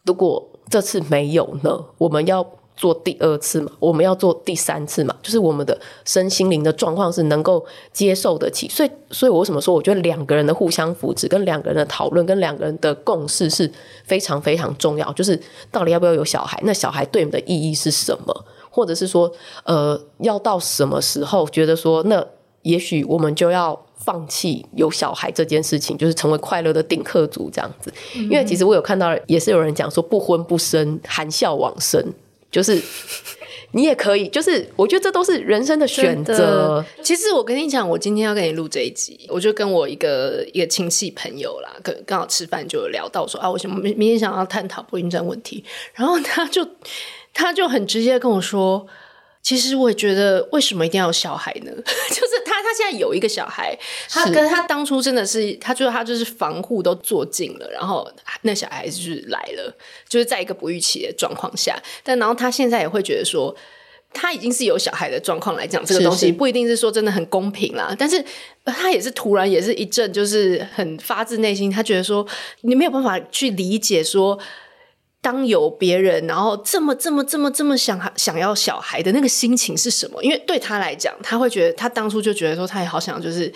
如果这次没有呢？我们要做第二次嘛？我们要做第三次嘛？就是我们的身心灵的状况是能够接受得起，所以，所以我为什么说，我觉得两个人的互相扶持，跟两个人的讨论，跟两个人的共识是非常非常重要。就是到底要不要有小孩？那小孩对你们的意义是什么？或者是说，呃，要到什么时候觉得说，那也许我们就要。放弃有小孩这件事情，就是成为快乐的顶客族这样子。因为其实我有看到，也是有人讲说不婚不生，含笑往生，就是 你也可以，就是我觉得这都是人生的选择。其实我跟你讲，我今天要跟你录这一集，我就跟我一个一个亲戚朋友啦，可刚好吃饭就有聊到说啊，我想明明天想要探讨不孕症问题，然后他就他就很直接跟我说。其实我也觉得，为什么一定要有小孩呢？就是他，他现在有一个小孩，他跟他当初真的是，他觉得他就是防护都做尽了，然后那小孩就是来了，就是在一个不预期的状况下。但然后他现在也会觉得说，他已经是有小孩的状况来讲，这个东西不一定是说真的很公平啦。但是他也是突然也是一阵，就是很发自内心，他觉得说，你没有办法去理解说。当有别人，然后这么这么这么这么想想要小孩的那个心情是什么？因为对他来讲，他会觉得他当初就觉得说，他也好想就是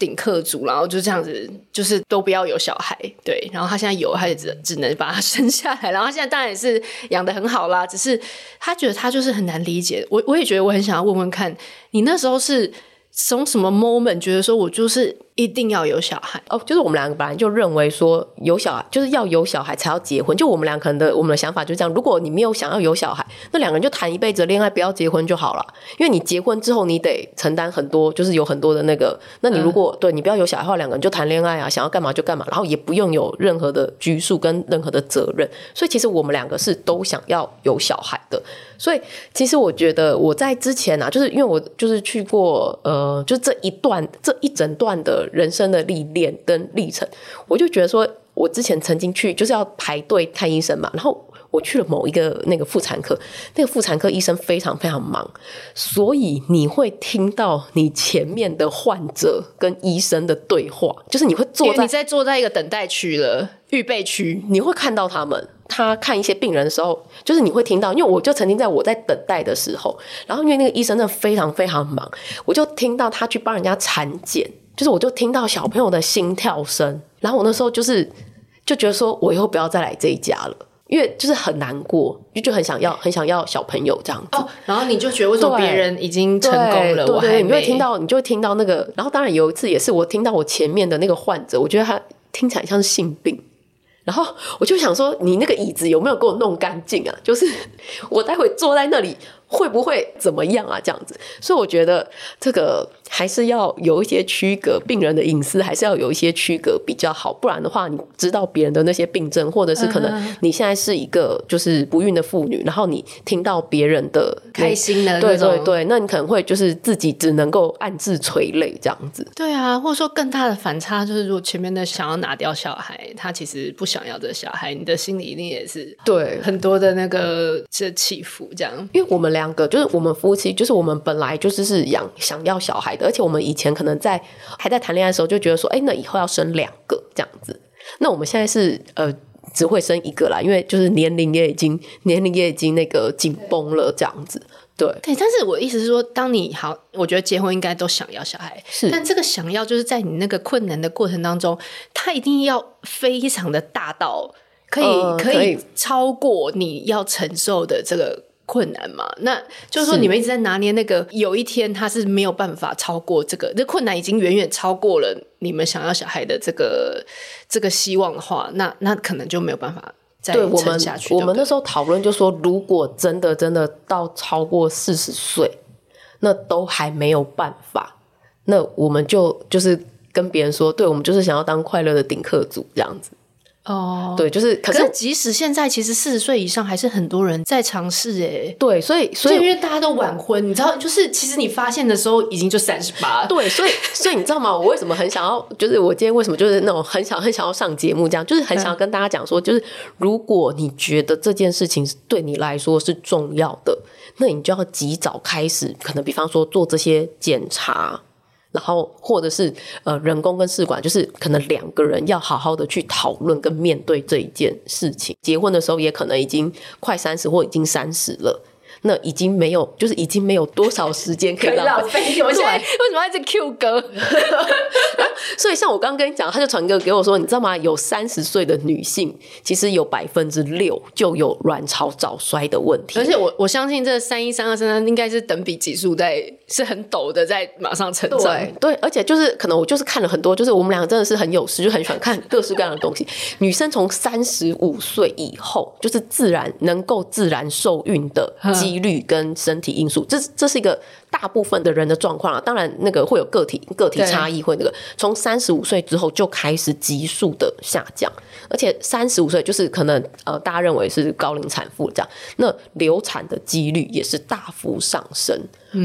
顶客族，然后就这样子，就是都不要有小孩。对，然后他现在有，他也只只能把他 生下来。然后他现在当然也是养得很好啦，只是他觉得他就是很难理解。我我也觉得我很想要问问看你那时候是从什么 moment 觉得说我就是。一定要有小孩哦，就是我们两个本来就认为说有小孩就是要有小孩才要结婚，就我们俩可能的我们的想法就是这样。如果你没有想要有小孩，那两个人就谈一辈子恋爱，不要结婚就好了。因为你结婚之后，你得承担很多，就是有很多的那个。那你如果、嗯、对你不要有小孩的话，两个人就谈恋爱啊，想要干嘛就干嘛，然后也不用有任何的拘束跟任何的责任。所以其实我们两个是都想要有小孩的。所以其实我觉得我在之前啊，就是因为我就是去过呃，就这一段这一整段的。人生的历练跟历程，我就觉得说，我之前曾经去就是要排队看医生嘛，然后我去了某一个那个妇产科，那个妇产科医生非常非常忙，所以你会听到你前面的患者跟医生的对话，就是你会坐在你在坐在一个等待区了预备区，你会看到他们，他看一些病人的时候，就是你会听到，因为我就曾经在我在等待的时候，然后因为那个医生真的非常非常忙，我就听到他去帮人家产检。就是我就听到小朋友的心跳声，然后我那时候就是就觉得说，我以后不要再来这一家了。因为就是很难过，就就很想要，很想要小朋友这样子。哦，然后你就觉得为什么别人已经成功了，我还没？你会听到，你就会听到那个。然后当然有一次也是我听到我前面的那个患者，我觉得他听起来像是性病。然后我就想说，你那个椅子有没有给我弄干净啊？就是 我待会坐在那里。会不会怎么样啊？这样子，所以我觉得这个还是要有一些区隔，病人的隐私还是要有一些区隔比较好。不然的话，你知道别人的那些病症，或者是可能你现在是一个就是不孕的妇女，然后你听到别人的开心的，对对对，那你可能会就是自己只能够暗自垂泪这样子。对啊，或者说更大的反差就是，如果前面的想要拿掉小孩，他其实不想要这小孩，你的心里一定也是对很多的那个这起伏这样。因为我们两个就是我们夫妻，就是我们本来就是是养想要小孩的，而且我们以前可能在还在谈恋爱的时候就觉得说，哎，那以后要生两个这样子。那我们现在是呃只会生一个啦，因为就是年龄也已经年龄也已经那个紧绷了这样子。对对，但是我的意思是说，当你好，我觉得结婚应该都想要小孩，是，但这个想要就是在你那个困难的过程当中，他一定要非常的大到可以、呃、可以超过你要承受的这个。困难嘛？那就是说，你们一直在拿捏那个，有一天他是没有办法超过这个，那困难已经远远超过了你们想要小孩的这个这个希望的话，那那可能就没有办法再撑下去。对，我们，对对，我们那时候讨论就说，如果真的真的到超过四十岁，那都还没有办法，那我们就就是跟别人说，对，我们就是想要当快乐的顶客组这样子。哦，对，就是，可是，即使现在，其实四十岁以上还是很多人在尝试哎。对，所以，所以，因为大家都晚婚，你知道，就是其实你发现的时候已经就三十八。对，所以，所以你知道吗？我为什么很想要，就是我今天为什么就是那种很想很想要上节目，这样，就是很想要跟大家讲说，就是如果你觉得这件事情对你来说是重要的，那你就要及早开始，可能比方说做这些检查。然后，或者是呃，人工跟试管，就是可能两个人要好好的去讨论跟面对这一件事情。结婚的时候也可能已经快三十或已经三十了。那已经没有，就是已经没有多少时间可以浪费。我现在为什么要一直 Q 哥？所以像我刚刚跟你讲，他就传个给我说，你知道吗？有三十岁的女性，其实有百分之六就有卵巢早衰的问题。而且我我相信这三一、三二、三三应该是等比级数在是很陡的，在马上成长。对，对，而且就是可能我就是看了很多，就是我们两个真的是很有事，就很喜欢看各式各样的东西。女生从三十五岁以后，就是自然能够自然受孕的几率跟身体因素，这这是一个大部分的人的状况啊。当然，那个会有个体个体差异，会那个从三十五岁之后就开始急速的下降，而且三十五岁就是可能呃，大家认为是高龄产妇这样，那流产的几率也是大幅上升。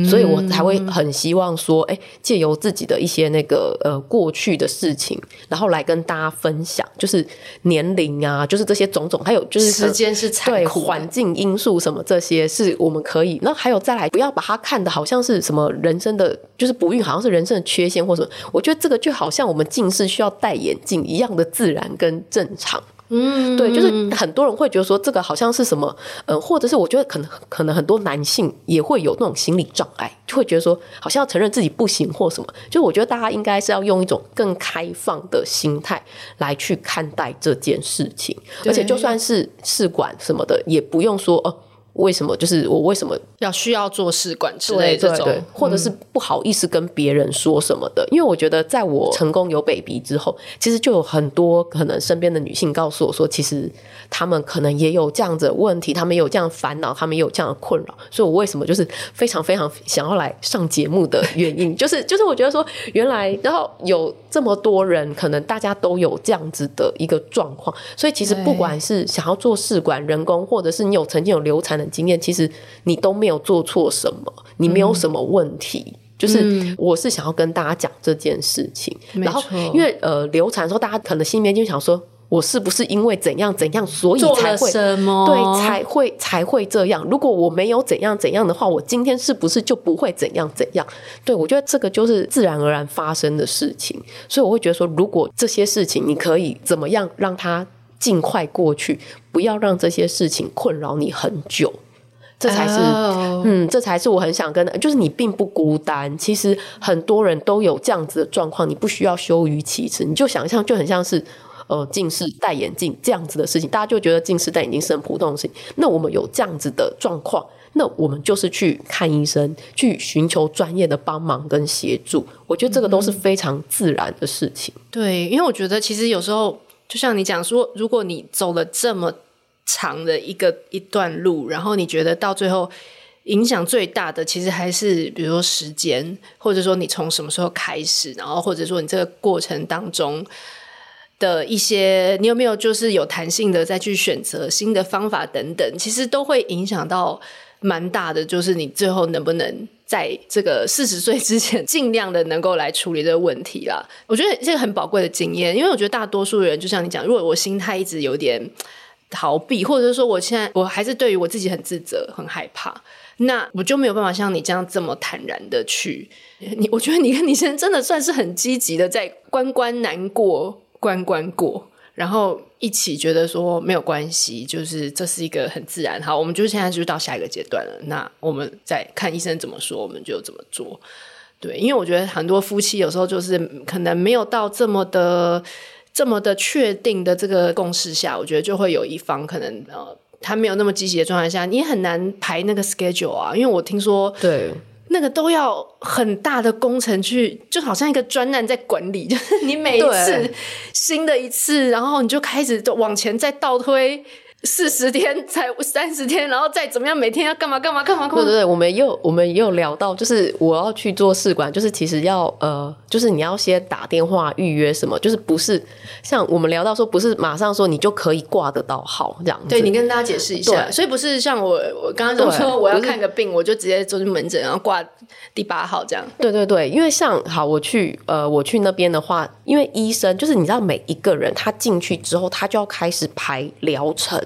所以我才会很希望说，哎、欸，借由自己的一些那个呃过去的事情，然后来跟大家分享，就是年龄啊，就是这些种种，还有就是时间是对环境因素什么这些，是我们可以。那还有再来，不要把它看的好像是什么人生的，就是不孕好像是人生的缺陷或什么。我觉得这个就好像我们近视需要戴眼镜一样的自然跟正常。嗯，对，就是很多人会觉得说这个好像是什么，呃，或者是我觉得可能可能很多男性也会有那种心理障碍，就会觉得说好像要承认自己不行或什么。就我觉得大家应该是要用一种更开放的心态来去看待这件事情，而且就算是试管什么的，也不用说哦。为什么？就是我为什么要需要做试管之类这种，或者是不好意思跟别人说什么的？嗯、因为我觉得，在我成功有 baby 之后，其实就有很多可能身边的女性告诉我说，其实他们可能也有这样子的问题，他们也有这样烦恼，他们也有这样的困扰。所以，我为什么就是非常非常想要来上节目的原因，就是就是我觉得说，原来然后有这么多人，可能大家都有这样子的一个状况，所以其实不管是想要做试管、人工，或者是你有曾经有流产的经验，其实你都没有做错什么，你没有什么问题。嗯、就是我是想要跟大家讲这件事情。嗯、然后，因为呃，流产的时候，大家可能心里面就想说，我是不是因为怎样怎样，所以才会什么对才会才会这样？如果我没有怎样怎样的话，我今天是不是就不会怎样怎样？对，我觉得这个就是自然而然发生的事情。所以我会觉得说，如果这些事情你可以怎么样让它尽快过去，不要让这些事情困扰你很久。这才是，oh. 嗯，这才是我很想跟的，就是你并不孤单。其实很多人都有这样子的状况，你不需要羞于启齿，你就想象就很像是呃近视戴眼镜这样子的事情，大家就觉得近视戴眼镜是很普通的事情。那我们有这样子的状况，那我们就是去看医生，去寻求专业的帮忙跟协助。我觉得这个都是非常自然的事情。嗯、对，因为我觉得其实有时候就像你讲说，如果你走了这么。长的一个一段路，然后你觉得到最后影响最大的，其实还是比如说时间，或者说你从什么时候开始，然后或者说你这个过程当中的一些，你有没有就是有弹性的再去选择新的方法等等，其实都会影响到蛮大的，就是你最后能不能在这个四十岁之前尽量的能够来处理这个问题啦。我觉得这个很宝贵的经验，因为我觉得大多数人就像你讲，如果我心态一直有点。逃避，或者是说我现在我还是对于我自己很自责、很害怕，那我就没有办法像你这样这么坦然的去。你我觉得你跟你现在真的算是很积极的，在关关难过关关过，然后一起觉得说没有关系，就是这是一个很自然。好，我们就现在就到下一个阶段了。那我们再看医生怎么说，我们就怎么做。对，因为我觉得很多夫妻有时候就是可能没有到这么的。这么的确定的这个共识下，我觉得就会有一方可能呃，他没有那么积极的状态下，你很难排那个 schedule 啊。因为我听说，对那个都要很大的工程去，就好像一个专案在管理，就是你每一次新的一次，然后你就开始往前再倒推。四十天 才三十天，然后再怎么样，每天要干嘛干嘛干嘛干嘛？对对对，我们又我们又聊到，就是我要去做试管，就是其实要呃，就是你要先打电话预约什么，就是不是像我们聊到说，不是马上说你就可以挂得到号这样子。对，你跟大家解释一下，所以不是像我我刚刚说我要看个病，我就直接走进门诊，然后挂第八号这样。对对对，因为像好我去呃我去那边的话，因为医生就是你知道每一个人他进去之后，他就要开始排疗程。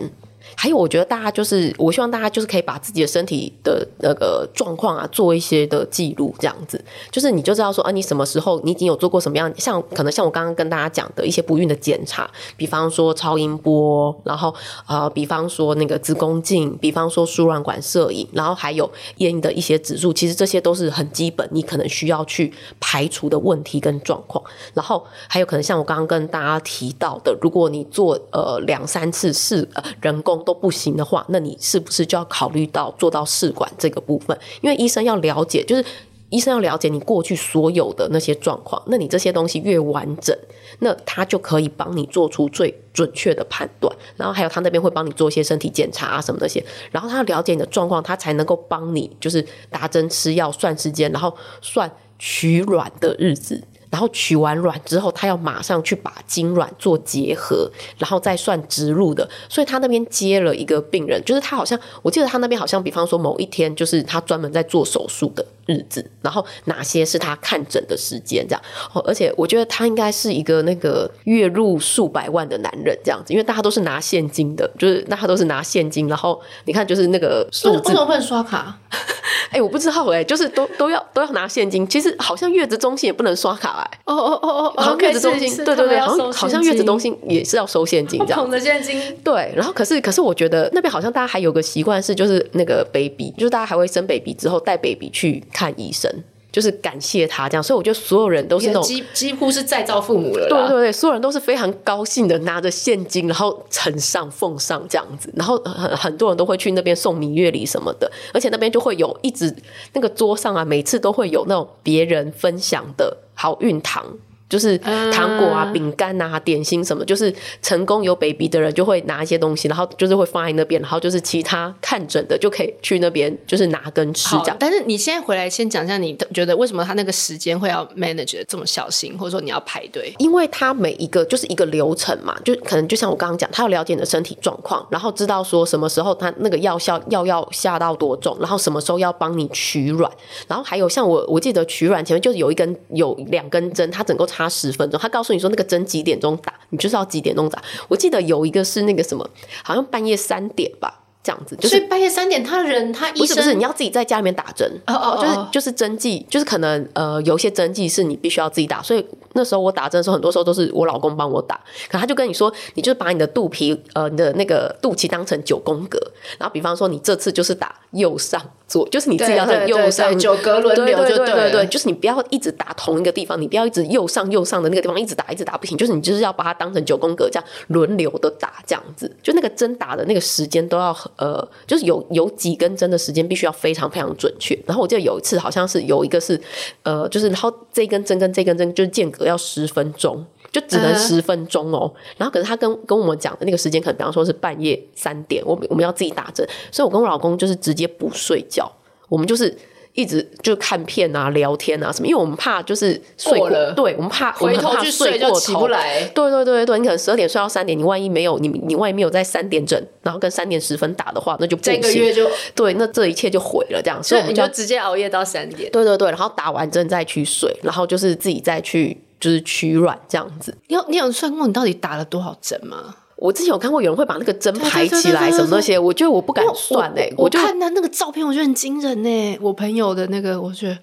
还有，我觉得大家就是，我希望大家就是可以把自己的身体的那个状况啊，做一些的记录，这样子，就是你就知道说，啊，你什么时候你已经有做过什么样，像可能像我刚刚跟大家讲的一些不孕的检查，比方说超音波，然后呃，比方说那个子宫镜，比方说输卵管摄影，然后还有验的一些指数，其实这些都是很基本，你可能需要去排除的问题跟状况。然后还有可能像我刚刚跟大家提到的，如果你做呃两三次试呃人工。都不行的话，那你是不是就要考虑到做到试管这个部分？因为医生要了解，就是医生要了解你过去所有的那些状况。那你这些东西越完整，那他就可以帮你做出最准确的判断。然后还有他那边会帮你做一些身体检查啊什么那些。然后他了解你的状况，他才能够帮你就是打针吃药算时间，然后算取卵的日子。然后取完卵之后，他要马上去把精卵做结合，然后再算植入的。所以他那边接了一个病人，就是他好像我记得他那边好像，比方说某一天就是他专门在做手术的日子，然后哪些是他看诊的时间这样。哦，而且我觉得他应该是一个那个月入数百万的男人这样子，因为大家都是拿现金的，就是那他都是拿现金，然后你看就是那个数字，为什么不能刷卡？哎，我不知道哎，就是都都要都要拿现金。其实好像月子中心也不能刷卡哎。哦哦哦哦，好像月子中心，对对对，好像好像月子中心也是要收现金这样。捧着现金。对，然后可是可是我觉得那边好像大家还有个习惯是，就是那个 baby，就是大家还会生 baby 之后带 baby 去看医生。就是感谢他这样，所以我觉得所有人都是那种几几乎是再造父母了。对对对，所有人都是非常高兴的拿着现金，然后呈上奉上这样子，然后很很多人都会去那边送明月礼什么的，而且那边就会有一直那个桌上啊，每次都会有那种别人分享的好运堂。就是糖果啊、饼干啊、点心什么，就是成功有 baby 的人就会拿一些东西，然后就是会放在那边，然后就是其他看诊的就可以去那边，就是拿跟吃这样。但是你现在回来先讲一下，你觉得为什么他那个时间会要 manage 的这么小心，或者说你要排队？因为他每一个就是一个流程嘛，就可能就像我刚刚讲，他要了解你的身体状况，然后知道说什么时候他那个药效药要下到多重，然后什么时候要帮你取卵，然后还有像我我记得取卵前面就是有一根有两根针，它整个。差十分钟，他告诉你说那个针几点钟打，你就是要几点钟打。我记得有一个是那个什么，好像半夜三点吧，这样子。就是半夜三点，他人他医生不是不是，你要自己在家里面打针。哦哦，就是就是针剂，就是可能呃有一些针剂是你必须要自己打，所以那时候我打针的时候，很多时候都是我老公帮我打，可他就跟你说，你就把你的肚皮呃你的那个肚脐当成九宫格，然后比方说你这次就是打右上左，就是你自己要在右上九格轮流就对，对对就是你不要一直打同一个地方，你不要一直右上右上的那个地方一直打一直打不行，就是你就是要把它当成九宫格这样轮流的打这样子，就那个针打的那个时间都要呃，就是有有几根针的时间必须要非常非常准确。然后我记得有一次好像是有一个是呃，就是然后这一根针跟这根针就是间隔。要十分钟，就只能十分钟哦。Uh. 然后，可是他跟跟我们讲的那个时间，可能比方说是半夜三点，我们我们要自己打针，所以我跟我老公就是直接不睡觉，我们就是一直就看片啊、聊天啊什么，因为我们怕就是睡了，对我们怕回头去睡就起不来。对对对对，你可能十二点睡到三点，你万一没有你你万一没有在三点整，然后跟三点十分打的话，那就不行，这个月就对，那这一切就毁了。这样，所以我们就，就直接熬夜到三点。对对对，然后打完针再去睡，然后就是自己再去。就是取卵这样子，你有你有算过你到底打了多少针吗？我之前有看过有人会把那个针排起来什么那些，我觉得我不敢算哎、欸。我看他那个照片，我觉得很惊人呢、欸。我朋友的那个，我觉得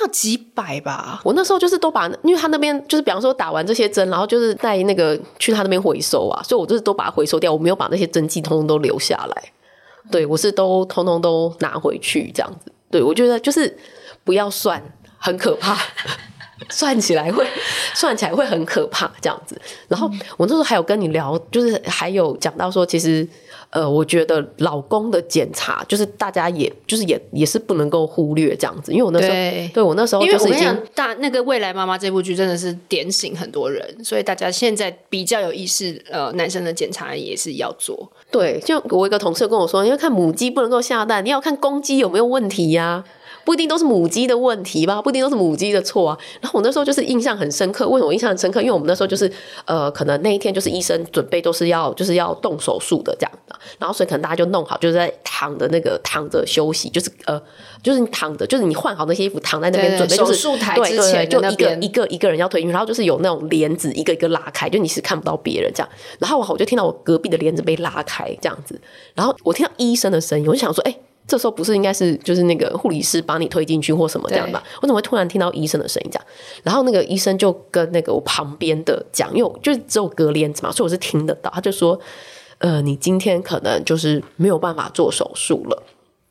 要几百吧。我那时候就是都把，因为他那边就是比方说打完这些针，然后就是在那个去他那边回收啊，所以我就是都把它回收掉，我没有把那些针剂通通都留下来。对，我是都通通都拿回去这样子。对，我觉得就是不要算，很可怕。算起来会，算起来会很可怕这样子。然后我那时候还有跟你聊，就是还有讲到说，其实呃，我觉得老公的检查，就是大家也就是也也是不能够忽略这样子。因为我那时候对，我那时候就是已经大那个未来妈妈这部剧真的是点醒很多人，所以大家现在比较有意识，呃，男生的检查也是要做。对，就我一个同事跟我说，因为看母鸡不能够下蛋，你要看公鸡有没有问题呀、啊。不一定都是母鸡的问题吧，不一定都是母鸡的错啊。然后我那时候就是印象很深刻，为什么我印象很深刻？因为我们那时候就是呃，可能那一天就是医生准备都是要就是要动手术的这样的，然后所以可能大家就弄好，就是在躺着那个躺着休息，就是呃，就是你躺着，就是你换好那些衣服躺在那边准备，就是手术台之前对对对，就一个一个一个人要推进去，然后就是有那种帘子一个一个拉开，就你是看不到别人这样。然后我就听到我隔壁的帘子被拉开这样子，然后我听到医生的声音，我就想说，哎、欸。这时候不是应该是就是那个护理师把你推进去或什么这样吧？我怎么会突然听到医生的声音这样？然后那个医生就跟那个我旁边的讲，因为我就只有隔帘子嘛，所以我是听得到。他就说：“呃，你今天可能就是没有办法做手术了。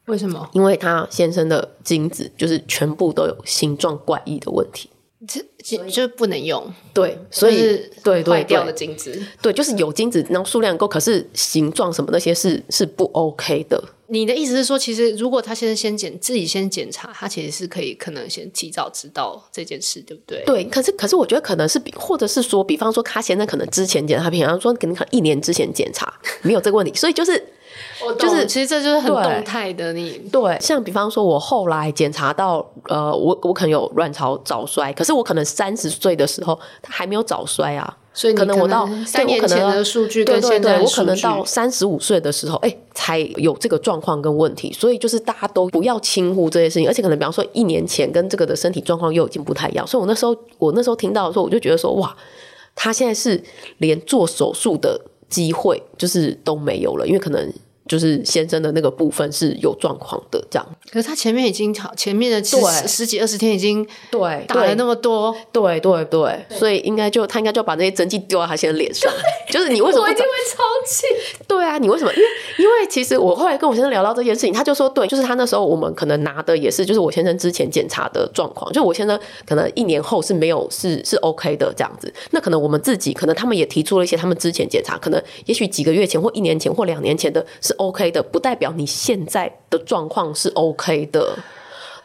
为什么？因为他先生的精子就是全部都有形状怪异的问题。”这就不能用，对，所以对对坏掉的精子，对，就是有精子，然后数量够，可是形状什么那些是是不 OK 的。你的意思是说，其实如果他现在先检自己先检查，他其实是可以可能先提早知道这件事，对不对？对，可是可是我觉得可能是比，或者是说，比方说他现在可能之前检查，比方说可能一年之前检查没有这个问题，所以就是。就是，其实这就是很动态的你。你对，像比方说，我后来检查到，呃，我我可能有卵巢早衰，可是我可能三十岁的时候，他还没有早衰啊。所以可能我到三年前的数据跟现在数据，我可能到三十五岁的时候，哎、欸，才有这个状况跟问题。所以就是大家都不要轻忽这些事情，而且可能比方说一年前跟这个的身体状况又已经不太一样。所以我那时候，我那时候听到的时候，我就觉得说，哇，他现在是连做手术的机会就是都没有了，因为可能。就是先生的那个部分是有状况的，这样。可是他前面已经好，前面的十十几二十天已经对打了那么多，对对对，对，所以应该就他应该就把那些针剂丢到他先生脸上。就是你为什么？我一定会超气。对啊，你为什么？因为因为其实我后来跟我先生聊到这件事情，他就说对，就是他那时候我们可能拿的也是就是我先生之前检查的状况，就我先生可能一年后是没有是是 OK 的这样子。那可能我们自己可能他们也提出了一些他们之前检查，可能也许几个月前或一年前或两年前的是。OK 的，不代表你现在的状况是 OK 的，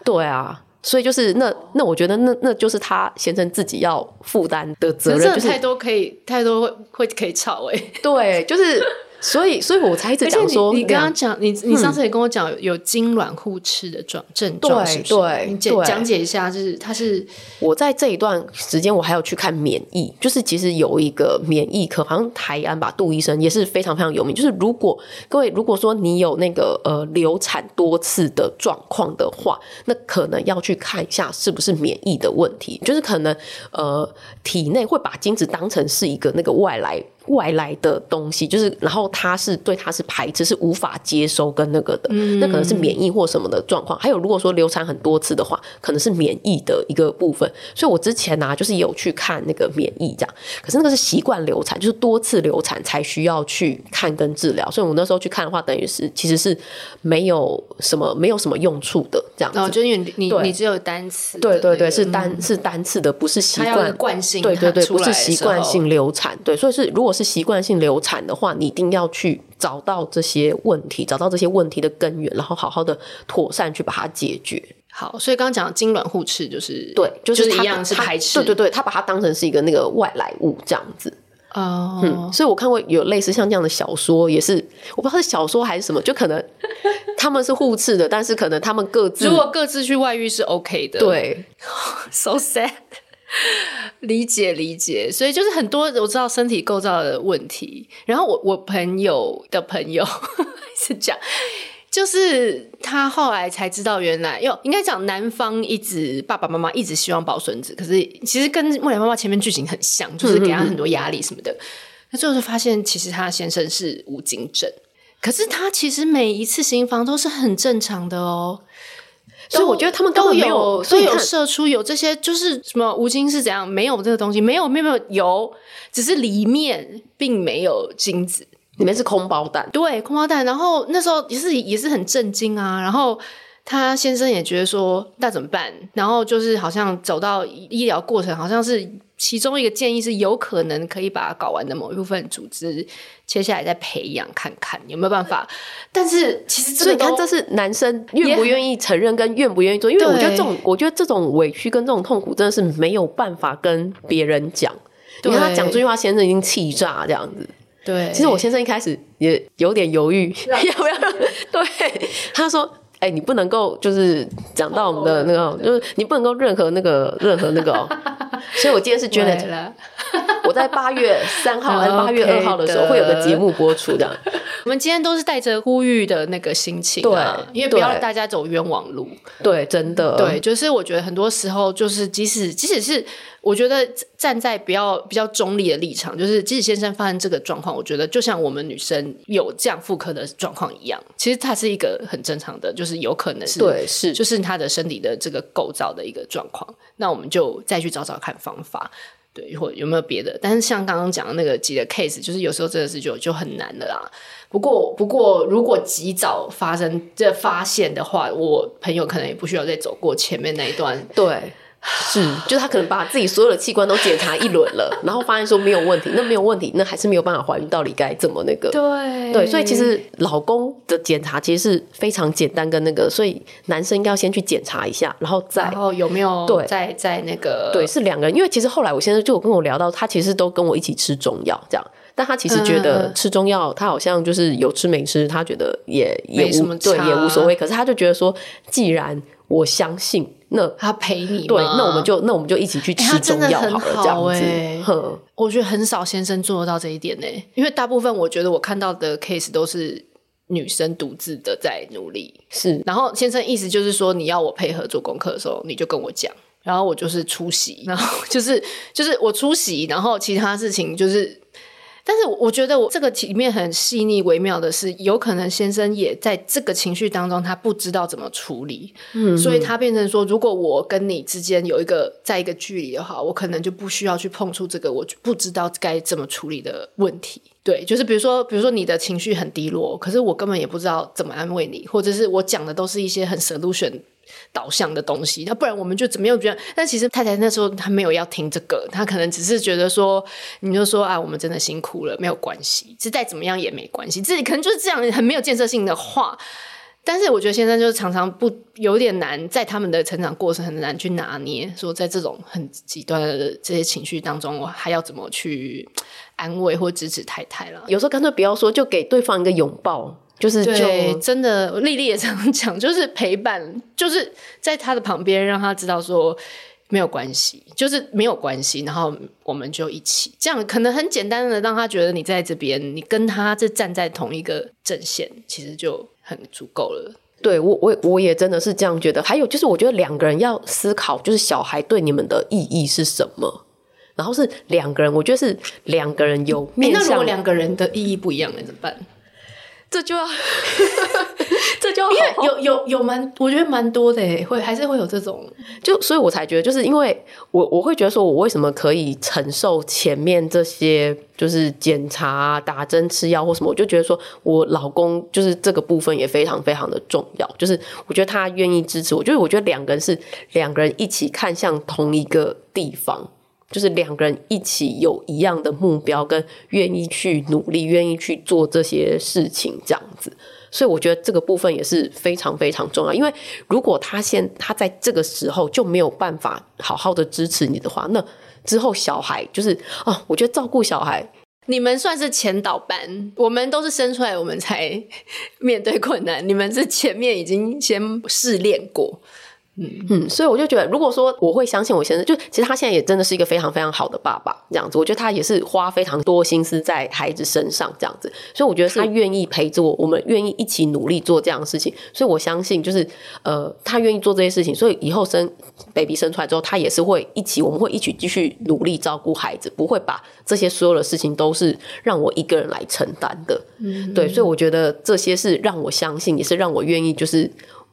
对啊，所以就是那那我觉得那那就是他先生自己要负担的责任，就是太多可以太多会会可以吵哎、欸，对，就是。所以，所以我才一直讲说，你刚刚讲，你你上次也跟我讲有痉挛互斥的状症状？对，你讲讲解一下，就是它是我在这一段时间，我还有去看免疫，就是其实有一个免疫科，好像台安吧，杜医生也是非常非常有名。就是如果各位如果说你有那个呃流产多次的状况的话，那可能要去看一下是不是免疫的问题，就是可能呃体内会把精子当成是一个那个外来外来的东西，就是然后他是对他是排斥，是无法接收跟那个的，嗯、那可能是免疫或什么的状况。还有如果说流产很多次的话，可能是免疫的一个部分。所以我之前呢、啊，就是有去看那个免疫这样，可是那个是习惯流产，就是多次流产才需要去看跟治疗。所以我那时候去看的话，等于是其实是没有什么没有什么用处的这样子。哦，就因为你你只有单次、那个，对对对，是单、嗯、是单次的，不是习惯惯性，对对对，不是习惯性流产。对，所以是如果是习惯性流产的话，你一定要去找到这些问题，找到这些问题的根源，然后好好的妥善去把它解决。好，所以刚刚讲的精卵互斥就是对，就是，就是一样是排斥，对对对，他把它当成是一个那个外来物这样子。哦、oh. 嗯，所以我看过有类似像这样的小说，也是我不知道是小说还是什么，就可能 他们是互斥的，但是可能他们各自如果各自去外遇是 OK 的。对，so sad。理解理解，所以就是很多我知道身体构造的问题。然后我我朋友的朋友 是讲，就是他后来才知道，原来哟，应该讲男方一直爸爸妈妈一直希望抱孙子，可是其实跟木兰妈妈前面剧情很像，就是给他很多压力什么的。那最后就发现，其实他先生是无精症，可是他其实每一次行房都是很正常的哦。所以我觉得他们都有，所以有射出有这些，就是什么吴京是怎样？没有这个东西，没有，没有，没有，有，只是里面并没有精子，里面是空包蛋。对，空包蛋。然后那时候也是也是很震惊啊。然后他先生也觉得说，那怎么办？然后就是好像走到医疗过程，好像是。其中一个建议是，有可能可以把它睾丸的某一部分组织切下来再培养看看有没有办法。但是其实这个，看这是男生愿不愿意承认跟愿不愿意做，因为我觉得这种，我觉得这种委屈跟这种痛苦真的是没有办法跟别人讲。你看他讲这句话，先生已经气炸这样子。对，其实我先生一开始也有点犹豫要不要。对，他说。哎、欸，你不能够就是讲到我们的那个，就是你不能够任何那个任何那个、喔，所以我今天是 Janet，我在八月三号 还是八月二号的时候会有个节目播出的。我们今天都是带着呼吁的那个心情、啊，对，因为不要大家走冤枉路。对，真的，对，就是我觉得很多时候就是即使即使是。我觉得站在比较比较中立的立场，就是即使先生发生这个状况，我觉得就像我们女生有这样妇科的状况一样，其实它是一个很正常的，就是有可能是对是就是他的身体的这个构造的一个状况。那我们就再去找找看方法，对，或有没有别的。但是像刚刚讲的那个几个 case，就是有时候真的是就就很难的啦。不过不过，如果及早发生这发现的话，我朋友可能也不需要再走过前面那一段，对。是，就是他可能把自己所有的器官都检查一轮了，然后发现说没有问题，那没有问题，那还是没有办法怀孕，到底该怎么那个？对对，所以其实老公的检查其实是非常简单跟那个，所以男生应该要先去检查一下，然后再然后有没有对在在那个对是两个人，因为其实后来我先生就有跟我聊到，他其实都跟我一起吃中药这样，但他其实觉得吃中药，他好像就是有吃没吃，他觉得也也无对也无所谓，可是他就觉得说，既然我相信。那他陪你对，那我们就那我们就一起去吃中药好了，这样子。欸、我觉得很少先生做得到这一点呢，因为大部分我觉得我看到的 case 都是女生独自的在努力。是，然后先生意思就是说，你要我配合做功课的时候，你就跟我讲，然后我就是出席，然后就是就是我出席，然后其他事情就是。但是我觉得我这个里面很细腻微妙的是，有可能先生也在这个情绪当中，他不知道怎么处理，嗯，所以他变成说，如果我跟你之间有一个在一个距离的话，我可能就不需要去碰触这个我不知道该怎么处理的问题。对，就是比如说，比如说你的情绪很低落，可是我根本也不知道怎么安慰你，或者是我讲的都是一些很 solution。导向的东西，那不然我们就怎么样？觉得，但其实太太那时候她没有要听这个，她可能只是觉得说，你就说啊，我们真的辛苦了，没有关系，是再怎么样也没关系，自己可能就是这样很没有建设性的话。但是我觉得现在就是常常不有点难，在他们的成长过程很难去拿捏，说在这种很极端的这些情绪当中，我还要怎么去安慰或支持太太了？有时候干脆不要说，就给对方一个拥抱。就是就对，真的，丽丽也这样讲，就是陪伴，就是在他的旁边，让他知道说没有关系，就是没有关系，然后我们就一起，这样可能很简单的让他觉得你在这边，你跟他是站在同一个阵线，其实就很足够了。对，我我我也真的是这样觉得。还有就是，我觉得两个人要思考，就是小孩对你们的意义是什么。然后是两个人，我觉得是两个人有面向。那如果两个人的意义不一样，那怎么办？这就要，这就要有有有蛮，我觉得蛮多的诶，会还是会有这种，就所以我才觉得，就是因为我我会觉得说，我为什么可以承受前面这些，就是检查、打针、吃药或什么，我就觉得说我老公就是这个部分也非常非常的重要，就是我觉得他愿意支持我，就是我觉得两个人是两个人一起看向同一个地方。就是两个人一起有一样的目标，跟愿意去努力，愿意去做这些事情，这样子。所以我觉得这个部分也是非常非常重要。因为如果他现他在这个时候就没有办法好好的支持你的话，那之后小孩就是啊，我觉得照顾小孩，你们算是前导班，我们都是生出来我们才面对困难，你们是前面已经先试炼过。嗯嗯，所以我就觉得，如果说我会相信我先生，就其实他现在也真的是一个非常非常好的爸爸，这样子。我觉得他也是花非常多心思在孩子身上，这样子。所以我觉得他愿意陪着我，我们愿意一起努力做这样的事情。所以我相信，就是呃，他愿意做这些事情，所以以后生 baby 生出来之后，他也是会一起，我们会一起继续努力照顾孩子，不会把这些所有的事情都是让我一个人来承担的。嗯，对，所以我觉得这些是让我相信，也是让我愿意，就是。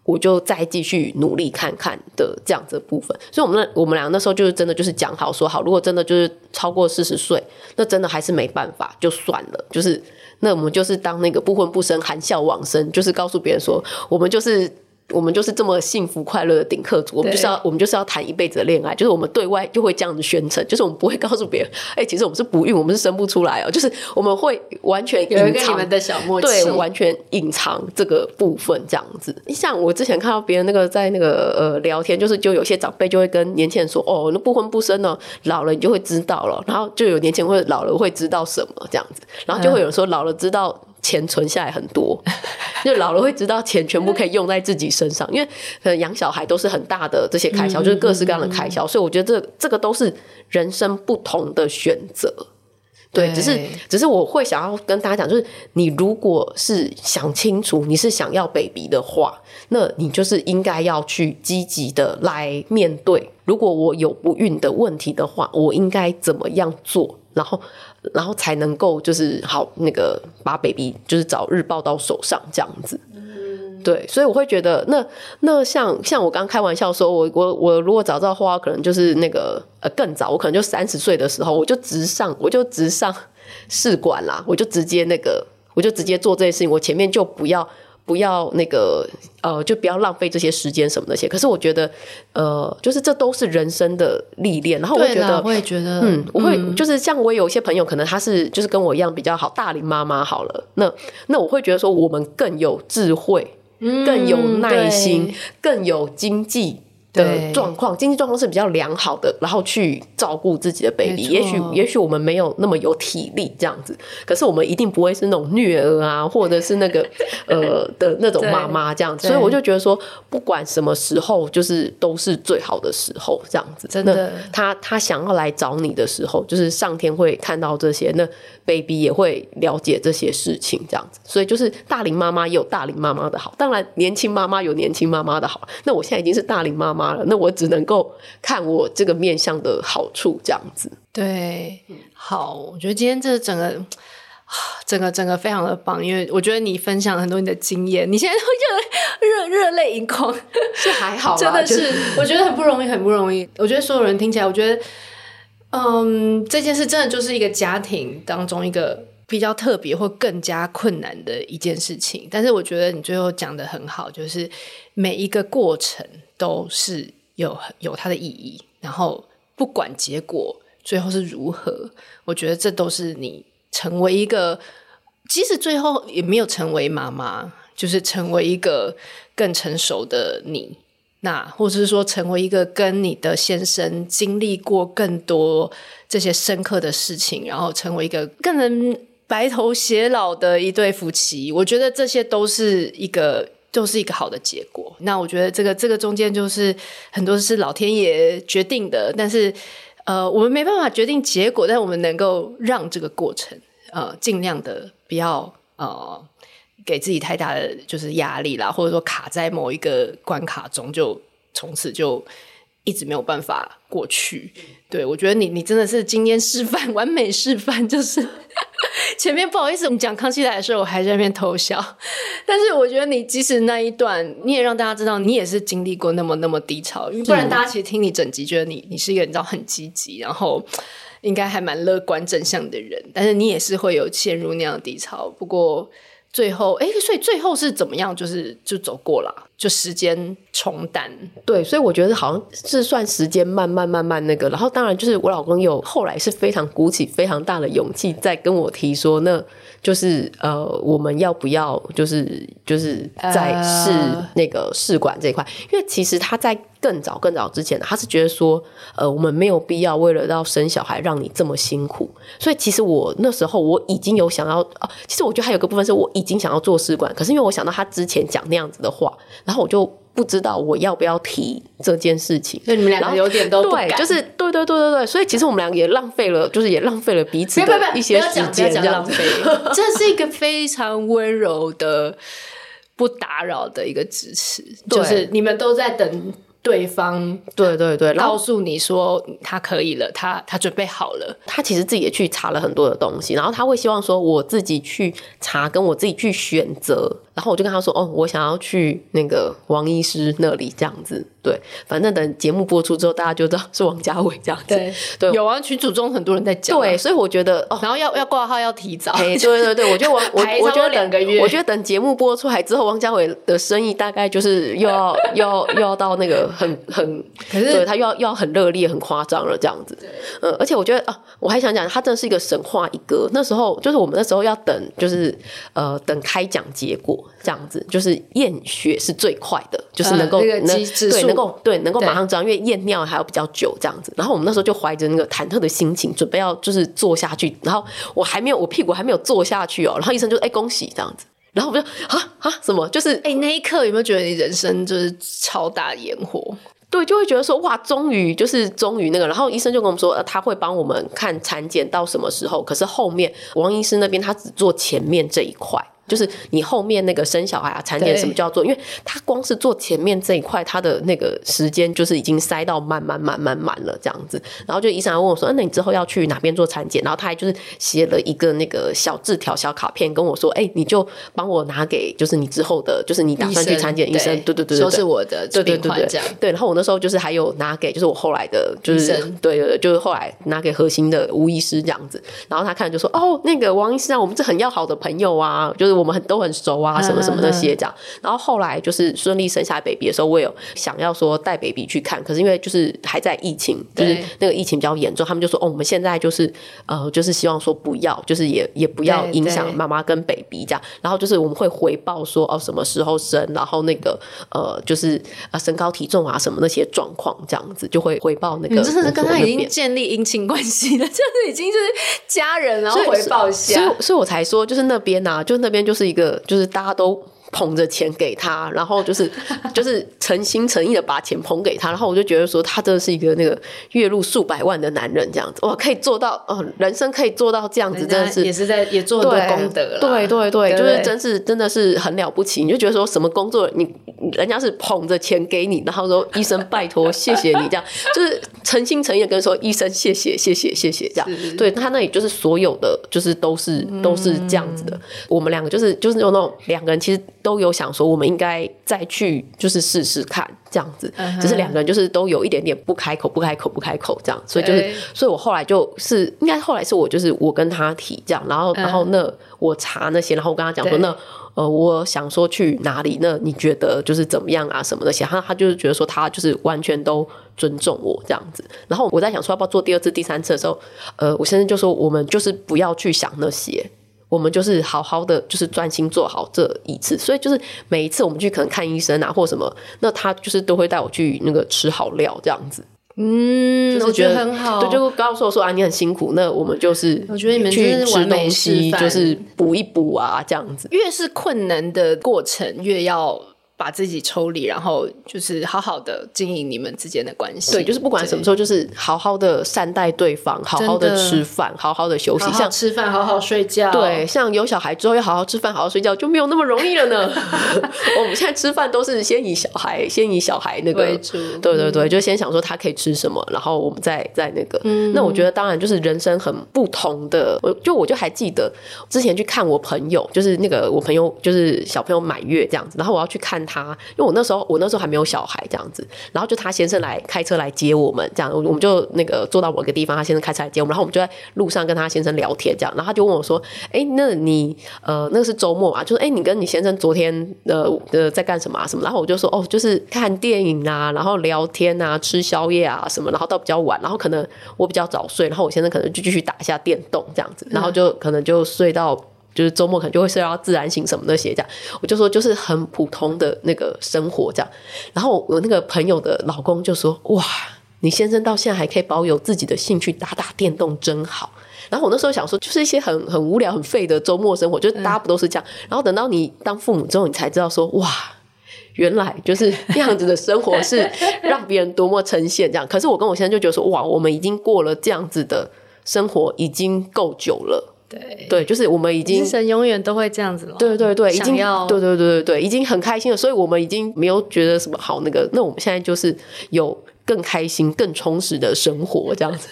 我就再继续努力看看的这样子部分，所以我们那我们俩那时候就是真的就是讲好说好，如果真的就是超过四十岁，那真的还是没办法，就算了，就是那我们就是当那个不婚不生，含笑往生，就是告诉别人说我们就是。我们就是这么幸福快乐的顶客族，我们就是要我们就是要谈一辈子的恋爱，就是我们对外就会这样子宣称，就是我们不会告诉别人，哎、欸，其实我们是不孕，我们是生不出来哦，就是我们会完全隐藏有一个你们的小默契，对，完全隐藏这个部分这样子。像我之前看到别人那个在那个呃聊天，就是就有些长辈就会跟年轻人说，哦，那不婚不生呢，老了你就会知道了，然后就有年轻人会老了会知道什么这样子，然后就会有人说老了知道。钱存下来很多，就老了会知道钱全部可以用在自己身上，因为可能养小孩都是很大的这些开销，就是各式各样的开销，所以我觉得这这个都是人生不同的选择。对，只是只是我会想要跟大家讲，就是你如果是想清楚你是想要 baby 的话，那你就是应该要去积极的来面对。如果我有不孕的问题的话，我应该怎么样做？然后。然后才能够就是好那个把 baby 就是早日抱到手上这样子，嗯、对，所以我会觉得那那像像我刚开玩笑说，我我我如果早知道的话，可能就是那个呃更早，我可能就三十岁的时候，我就直上我就直上试管啦，我就直接那个我就直接做这些事情，我前面就不要。不要那个呃，就不要浪费这些时间什么那些。可是我觉得，呃，就是这都是人生的历练。然后我会觉得，我也觉得，嗯，我会就是像我有一些朋友，可能他是就是跟我一样比较好大龄妈妈好了。那那我会觉得说，我们更有智慧，更有耐心，更有经济。的状况，经济状况是比较良好的，然后去照顾自己的 baby。也许，也许我们没有那么有体力这样子，可是我们一定不会是那种虐儿啊，或者是那个 呃的那种妈妈这样子。所以我就觉得说，不管什么时候，就是都是最好的时候这样子。真的，他他想要来找你的时候，就是上天会看到这些，那 baby 也会了解这些事情这样子。所以就是大龄妈妈也有大龄妈妈的好，当然年轻妈妈有年轻妈妈的好。那我现在已经是大龄妈妈。那我只能够看我这个面相的好处，这样子。对，好，我觉得今天这整个、整个、整个非常的棒，因为我觉得你分享了很多你的经验，你现在会热热泪盈眶，是还好，真的是，我觉得很不容易，很不容易。我觉得所有人听起来，我觉得，嗯，这件事真的就是一个家庭当中一个比较特别或更加困难的一件事情。但是我觉得你最后讲的很好，就是每一个过程。都是有有它的意义，然后不管结果最后是如何，我觉得这都是你成为一个，即使最后也没有成为妈妈，就是成为一个更成熟的你，那或者是说成为一个跟你的先生经历过更多这些深刻的事情，然后成为一个更能白头偕老的一对夫妻，我觉得这些都是一个。就是一个好的结果。那我觉得这个这个中间就是很多是老天爷决定的，但是呃，我们没办法决定结果，但我们能够让这个过程呃尽量的不要呃给自己太大的就是压力啦，或者说卡在某一个关卡中，就从此就一直没有办法过去。对，我觉得你你真的是今天示范完美示范，就是 前面不好意思，我们讲康熙来的时候，我还在那边偷笑。但是我觉得你即使那一段，你也让大家知道你也是经历过那么那么低潮，因为不然大家其实听你整集，觉得你你是一个你知道很积极，然后应该还蛮乐观正向的人，但是你也是会有陷入那样的低潮。不过。最后，哎，所以最后是怎么样？就是就走过了，就时间冲淡。对，所以我觉得好像是算时间慢慢慢慢那个。然后当然就是我老公有后来是非常鼓起非常大的勇气，在跟我提说，那就是呃，我们要不要就是就是在试那个试管这一块？因为其实他在。更早更早之前，他是觉得说，呃，我们没有必要为了要生小孩让你这么辛苦。所以其实我那时候我已经有想要，啊，其实我觉得还有个部分是我已经想要做试管，可是因为我想到他之前讲那样子的话，然后我就不知道我要不要提这件事情。所以你们两个有点都对，就是对对对对对，所以其实我们两个也浪费了，就是也浪费了彼此的一些时间，这样子。这是一个非常温柔的、不打扰的一个支持，就是你们都在等。对方对对对，告诉你说他可以了，他他准备好了，他其实自己也去查了很多的东西，然后他会希望说我自己去查，跟我自己去选择。然后我就跟他说：“哦，我想要去那个王医师那里，这样子。对，反正等节目播出之后，大家就知道是王家卫这样子。对，对有啊，群组中很多人在讲。对，所以我觉得哦，然后要要挂号要提早。对对对，我觉得王我 我觉得两个月，我觉得等节目播出来之后，王家卫的生意大概就是又要又要又要到那个很很，可是对他又要又要很热烈、很夸张了这样子。嗯，而且我觉得啊，我还想讲，他真的是一个神话一哥。那时候就是我们那时候要等，就是呃等开奖结果。”这样子就是验血是最快的，就是能够、呃、能对能够对能够马上知道，因为验尿还要比较久这样子。然后我们那时候就怀着那个忐忑的心情，准备要就是坐下去。然后我还没有，我屁股还没有坐下去哦。然后医生就哎、欸、恭喜这样子。然后我就啊啊什么？就是哎、欸、那一刻有没有觉得你人生就是超大烟火？对，就会觉得说哇，终于就是终于那个。然后医生就跟我们说，呃、他会帮我们看产检到什么时候。可是后面王医师那边他只做前面这一块。就是你后面那个生小孩啊、产检什么就要做，因为他光是做前面这一块，他的那个时间就是已经塞到满满满满满了这样子。然后就医生还问我说：“那你之后要去哪边做产检？”然后他还就是写了一个那个小字条、小卡片跟我说：“哎，你就帮我拿给就是你之后的，就是你打算去产检医生，对对对，说是我的对对对对对。然后我那时候就是还有拿给就是我后来的，就是对对，就是后来拿给核心的吴医师这样子。然后他看就说：“哦，那个王医师啊，我们是很要好的朋友啊，就是。”我们很都很熟啊，什么什么那些这样。然后后来就是顺利生下 baby 的时候，我有想要说带 baby 去看，可是因为就是还在疫情，就是那个疫情比较严重，他们就说哦，我们现在就是呃，就是希望说不要，就是也也不要影响妈妈跟 baby 这样。然后就是我们会回报说哦，什么时候生，然后那个呃，就是呃身高体重啊什么那些状况这样子，就会回报那个。你真的是跟他已经建立姻亲关系了，就是已经就是家人，然后回报一下，所以所以，所以我才说就是那边啊，就那边就是一个，就是大家都。捧着钱给他，然后就是 就是诚心诚意的把钱捧给他，然后我就觉得说他真的是一个那个月入数百万的男人，这样子。哇，可以做到哦，人生可以做到这样子，真的是也是在也做很多功德了，对对对，对，就是真是真的是很了不起，你就觉得说什么工作你人家是捧着钱给你，然后说医生拜托谢谢你这样，就是诚心诚意的跟说医生谢谢谢谢谢谢这样，对他那里就是所有的就是都是都是这样子的，我们两个就是就是有那种两个人其实。都有想说，我们应该再去，就是试试看这样子。只是两个人就是都有一点点不开口，不开口，不开口这样。所以就是，所以我后来就是，应该后来是我就是我跟他提这样，然后然后那我查那些，然后我跟他讲说，那呃，我想说去哪里？那你觉得就是怎么样啊？什么的？他他就是觉得说他就是完全都尊重我这样子。然后我在想说要不要做第二次、第三次的时候，呃，我先生就说我们就是不要去想那些。我们就是好好的，就是专心做好这一次，所以就是每一次我们去可能看医生啊，或什么，那他就是都会带我去那个吃好料这样子。嗯，我觉得很好，对，就告诉我说啊，你很辛苦，那我们就是我觉得你们去吃东西，就是补一补啊，这样子。越是困难的过程，越要把自己抽离，然后就是好好的经营你们之间的关系。对，就是不管什么时候，就是好好的善待对方，好好的吃饭，好好的休息，好好吃饭，好好睡觉。对，像有小孩之后要好好吃饭，好好睡觉，就没有那么容易了呢。我们现在吃饭都是先以小孩，先以小孩那个为主。对对对，就先想说他可以吃什么，然后我们再再那个。嗯，那我觉得当然就是人生很不同的。我就我就还记得之前去看我朋友，就是那个我朋友就是小朋友满月这样子，然后我要去看。他，因为我那时候我那时候还没有小孩这样子，然后就他先生来开车来接我们，这样我们就那个坐到某个地方，他先生开车来接我们，然后我们就在路上跟他先生聊天，这样，然后他就问我说：“哎，那你呃那个是周末啊？就是哎，你跟你先生昨天呃呃在干什么啊？什么？”然后我就说：“哦，就是看电影啊，然后聊天啊，吃宵夜啊什么，然后到比较晚，然后可能我比较早睡，然后我先生可能就继续打一下电动这样子，然后就可能就睡到。”就是周末可能就会睡到自然醒什么那些这样，我就说就是很普通的那个生活这样。然后我那个朋友的老公就说：“哇，你先生到现在还可以保有自己的兴趣，打打电动真好。”然后我那时候想说，就是一些很很无聊、很废的周末生活，就是大家不都是这样？然后等到你当父母之后，你才知道说：“哇，原来就是这样子的生活是让别人多么称羡这样。”可是我跟我先生就觉得说：“哇，我们已经过了这样子的生活，已经够久了。”对对，就是我们已经神永远都会这样子了。对对对，已经要对对对对对，已经很开心了，所以我们已经没有觉得什么好那个。那我们现在就是有更开心、更充实的生活，这样子。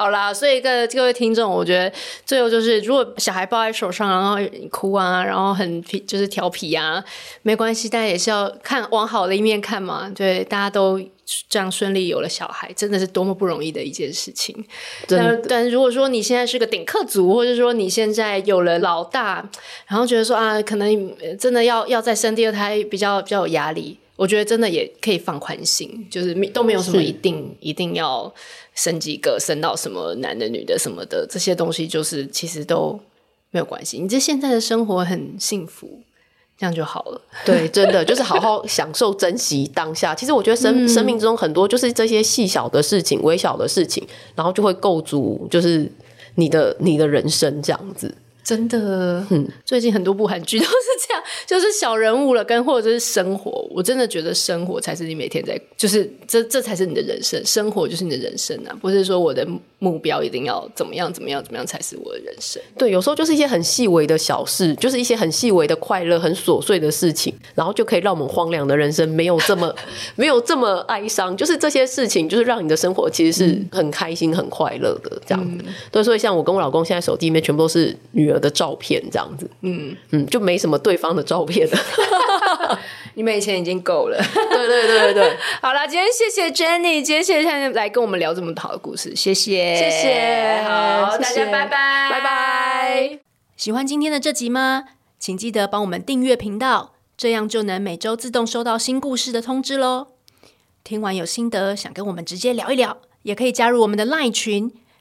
好啦，所以各各位听众，我觉得最后就是，如果小孩抱在手上，然后哭啊，然后很皮，就是调皮啊，没关系，但也是要看往好的一面看嘛。对，大家都这样顺利有了小孩，真的是多么不容易的一件事情。但但如果说你现在是个顶客族，或者说你现在有了老大，然后觉得说啊，可能真的要要再生第二胎，比较比较有压力，我觉得真的也可以放宽心，就是都没有什么一定一定要。生几个，生到什么男的、女的什么的，这些东西就是其实都没有关系。你这现在的生活很幸福，这样就好了。对，真的就是好好享受、珍惜当下。其实我觉得生、嗯、生命中很多就是这些细小的事情、微小的事情，然后就会构筑就是你的你的人生这样子。真的，嗯，最近很多部韩剧都是这样，就是小人物了，跟或者是生活。我真的觉得生活才是你每天在，就是这这才是你的人生，生活就是你的人生啊，不是说我的目标一定要怎么样怎么样怎么样才是我的人生。对，有时候就是一些很细微的小事，就是一些很细微的快乐，很琐碎的事情，然后就可以让我们荒凉的人生没有这么 没有这么哀伤。就是这些事情，就是让你的生活其实是很开心、很快乐的这样子。嗯、对，所以像我跟我老公现在手机里面全部都是女儿的照片这样子，嗯嗯，就没什么对方的照片了。你们以前已经够了，对对对对对。好了，今天谢谢 Jenny，今天谢谢她来跟我们聊这么好的故事，谢谢谢谢，好，谢谢大家拜拜拜拜。喜欢今天的这集吗？请记得帮我们订阅频道，这样就能每周自动收到新故事的通知喽。听完有心得，想跟我们直接聊一聊，也可以加入我们的 LINE 群。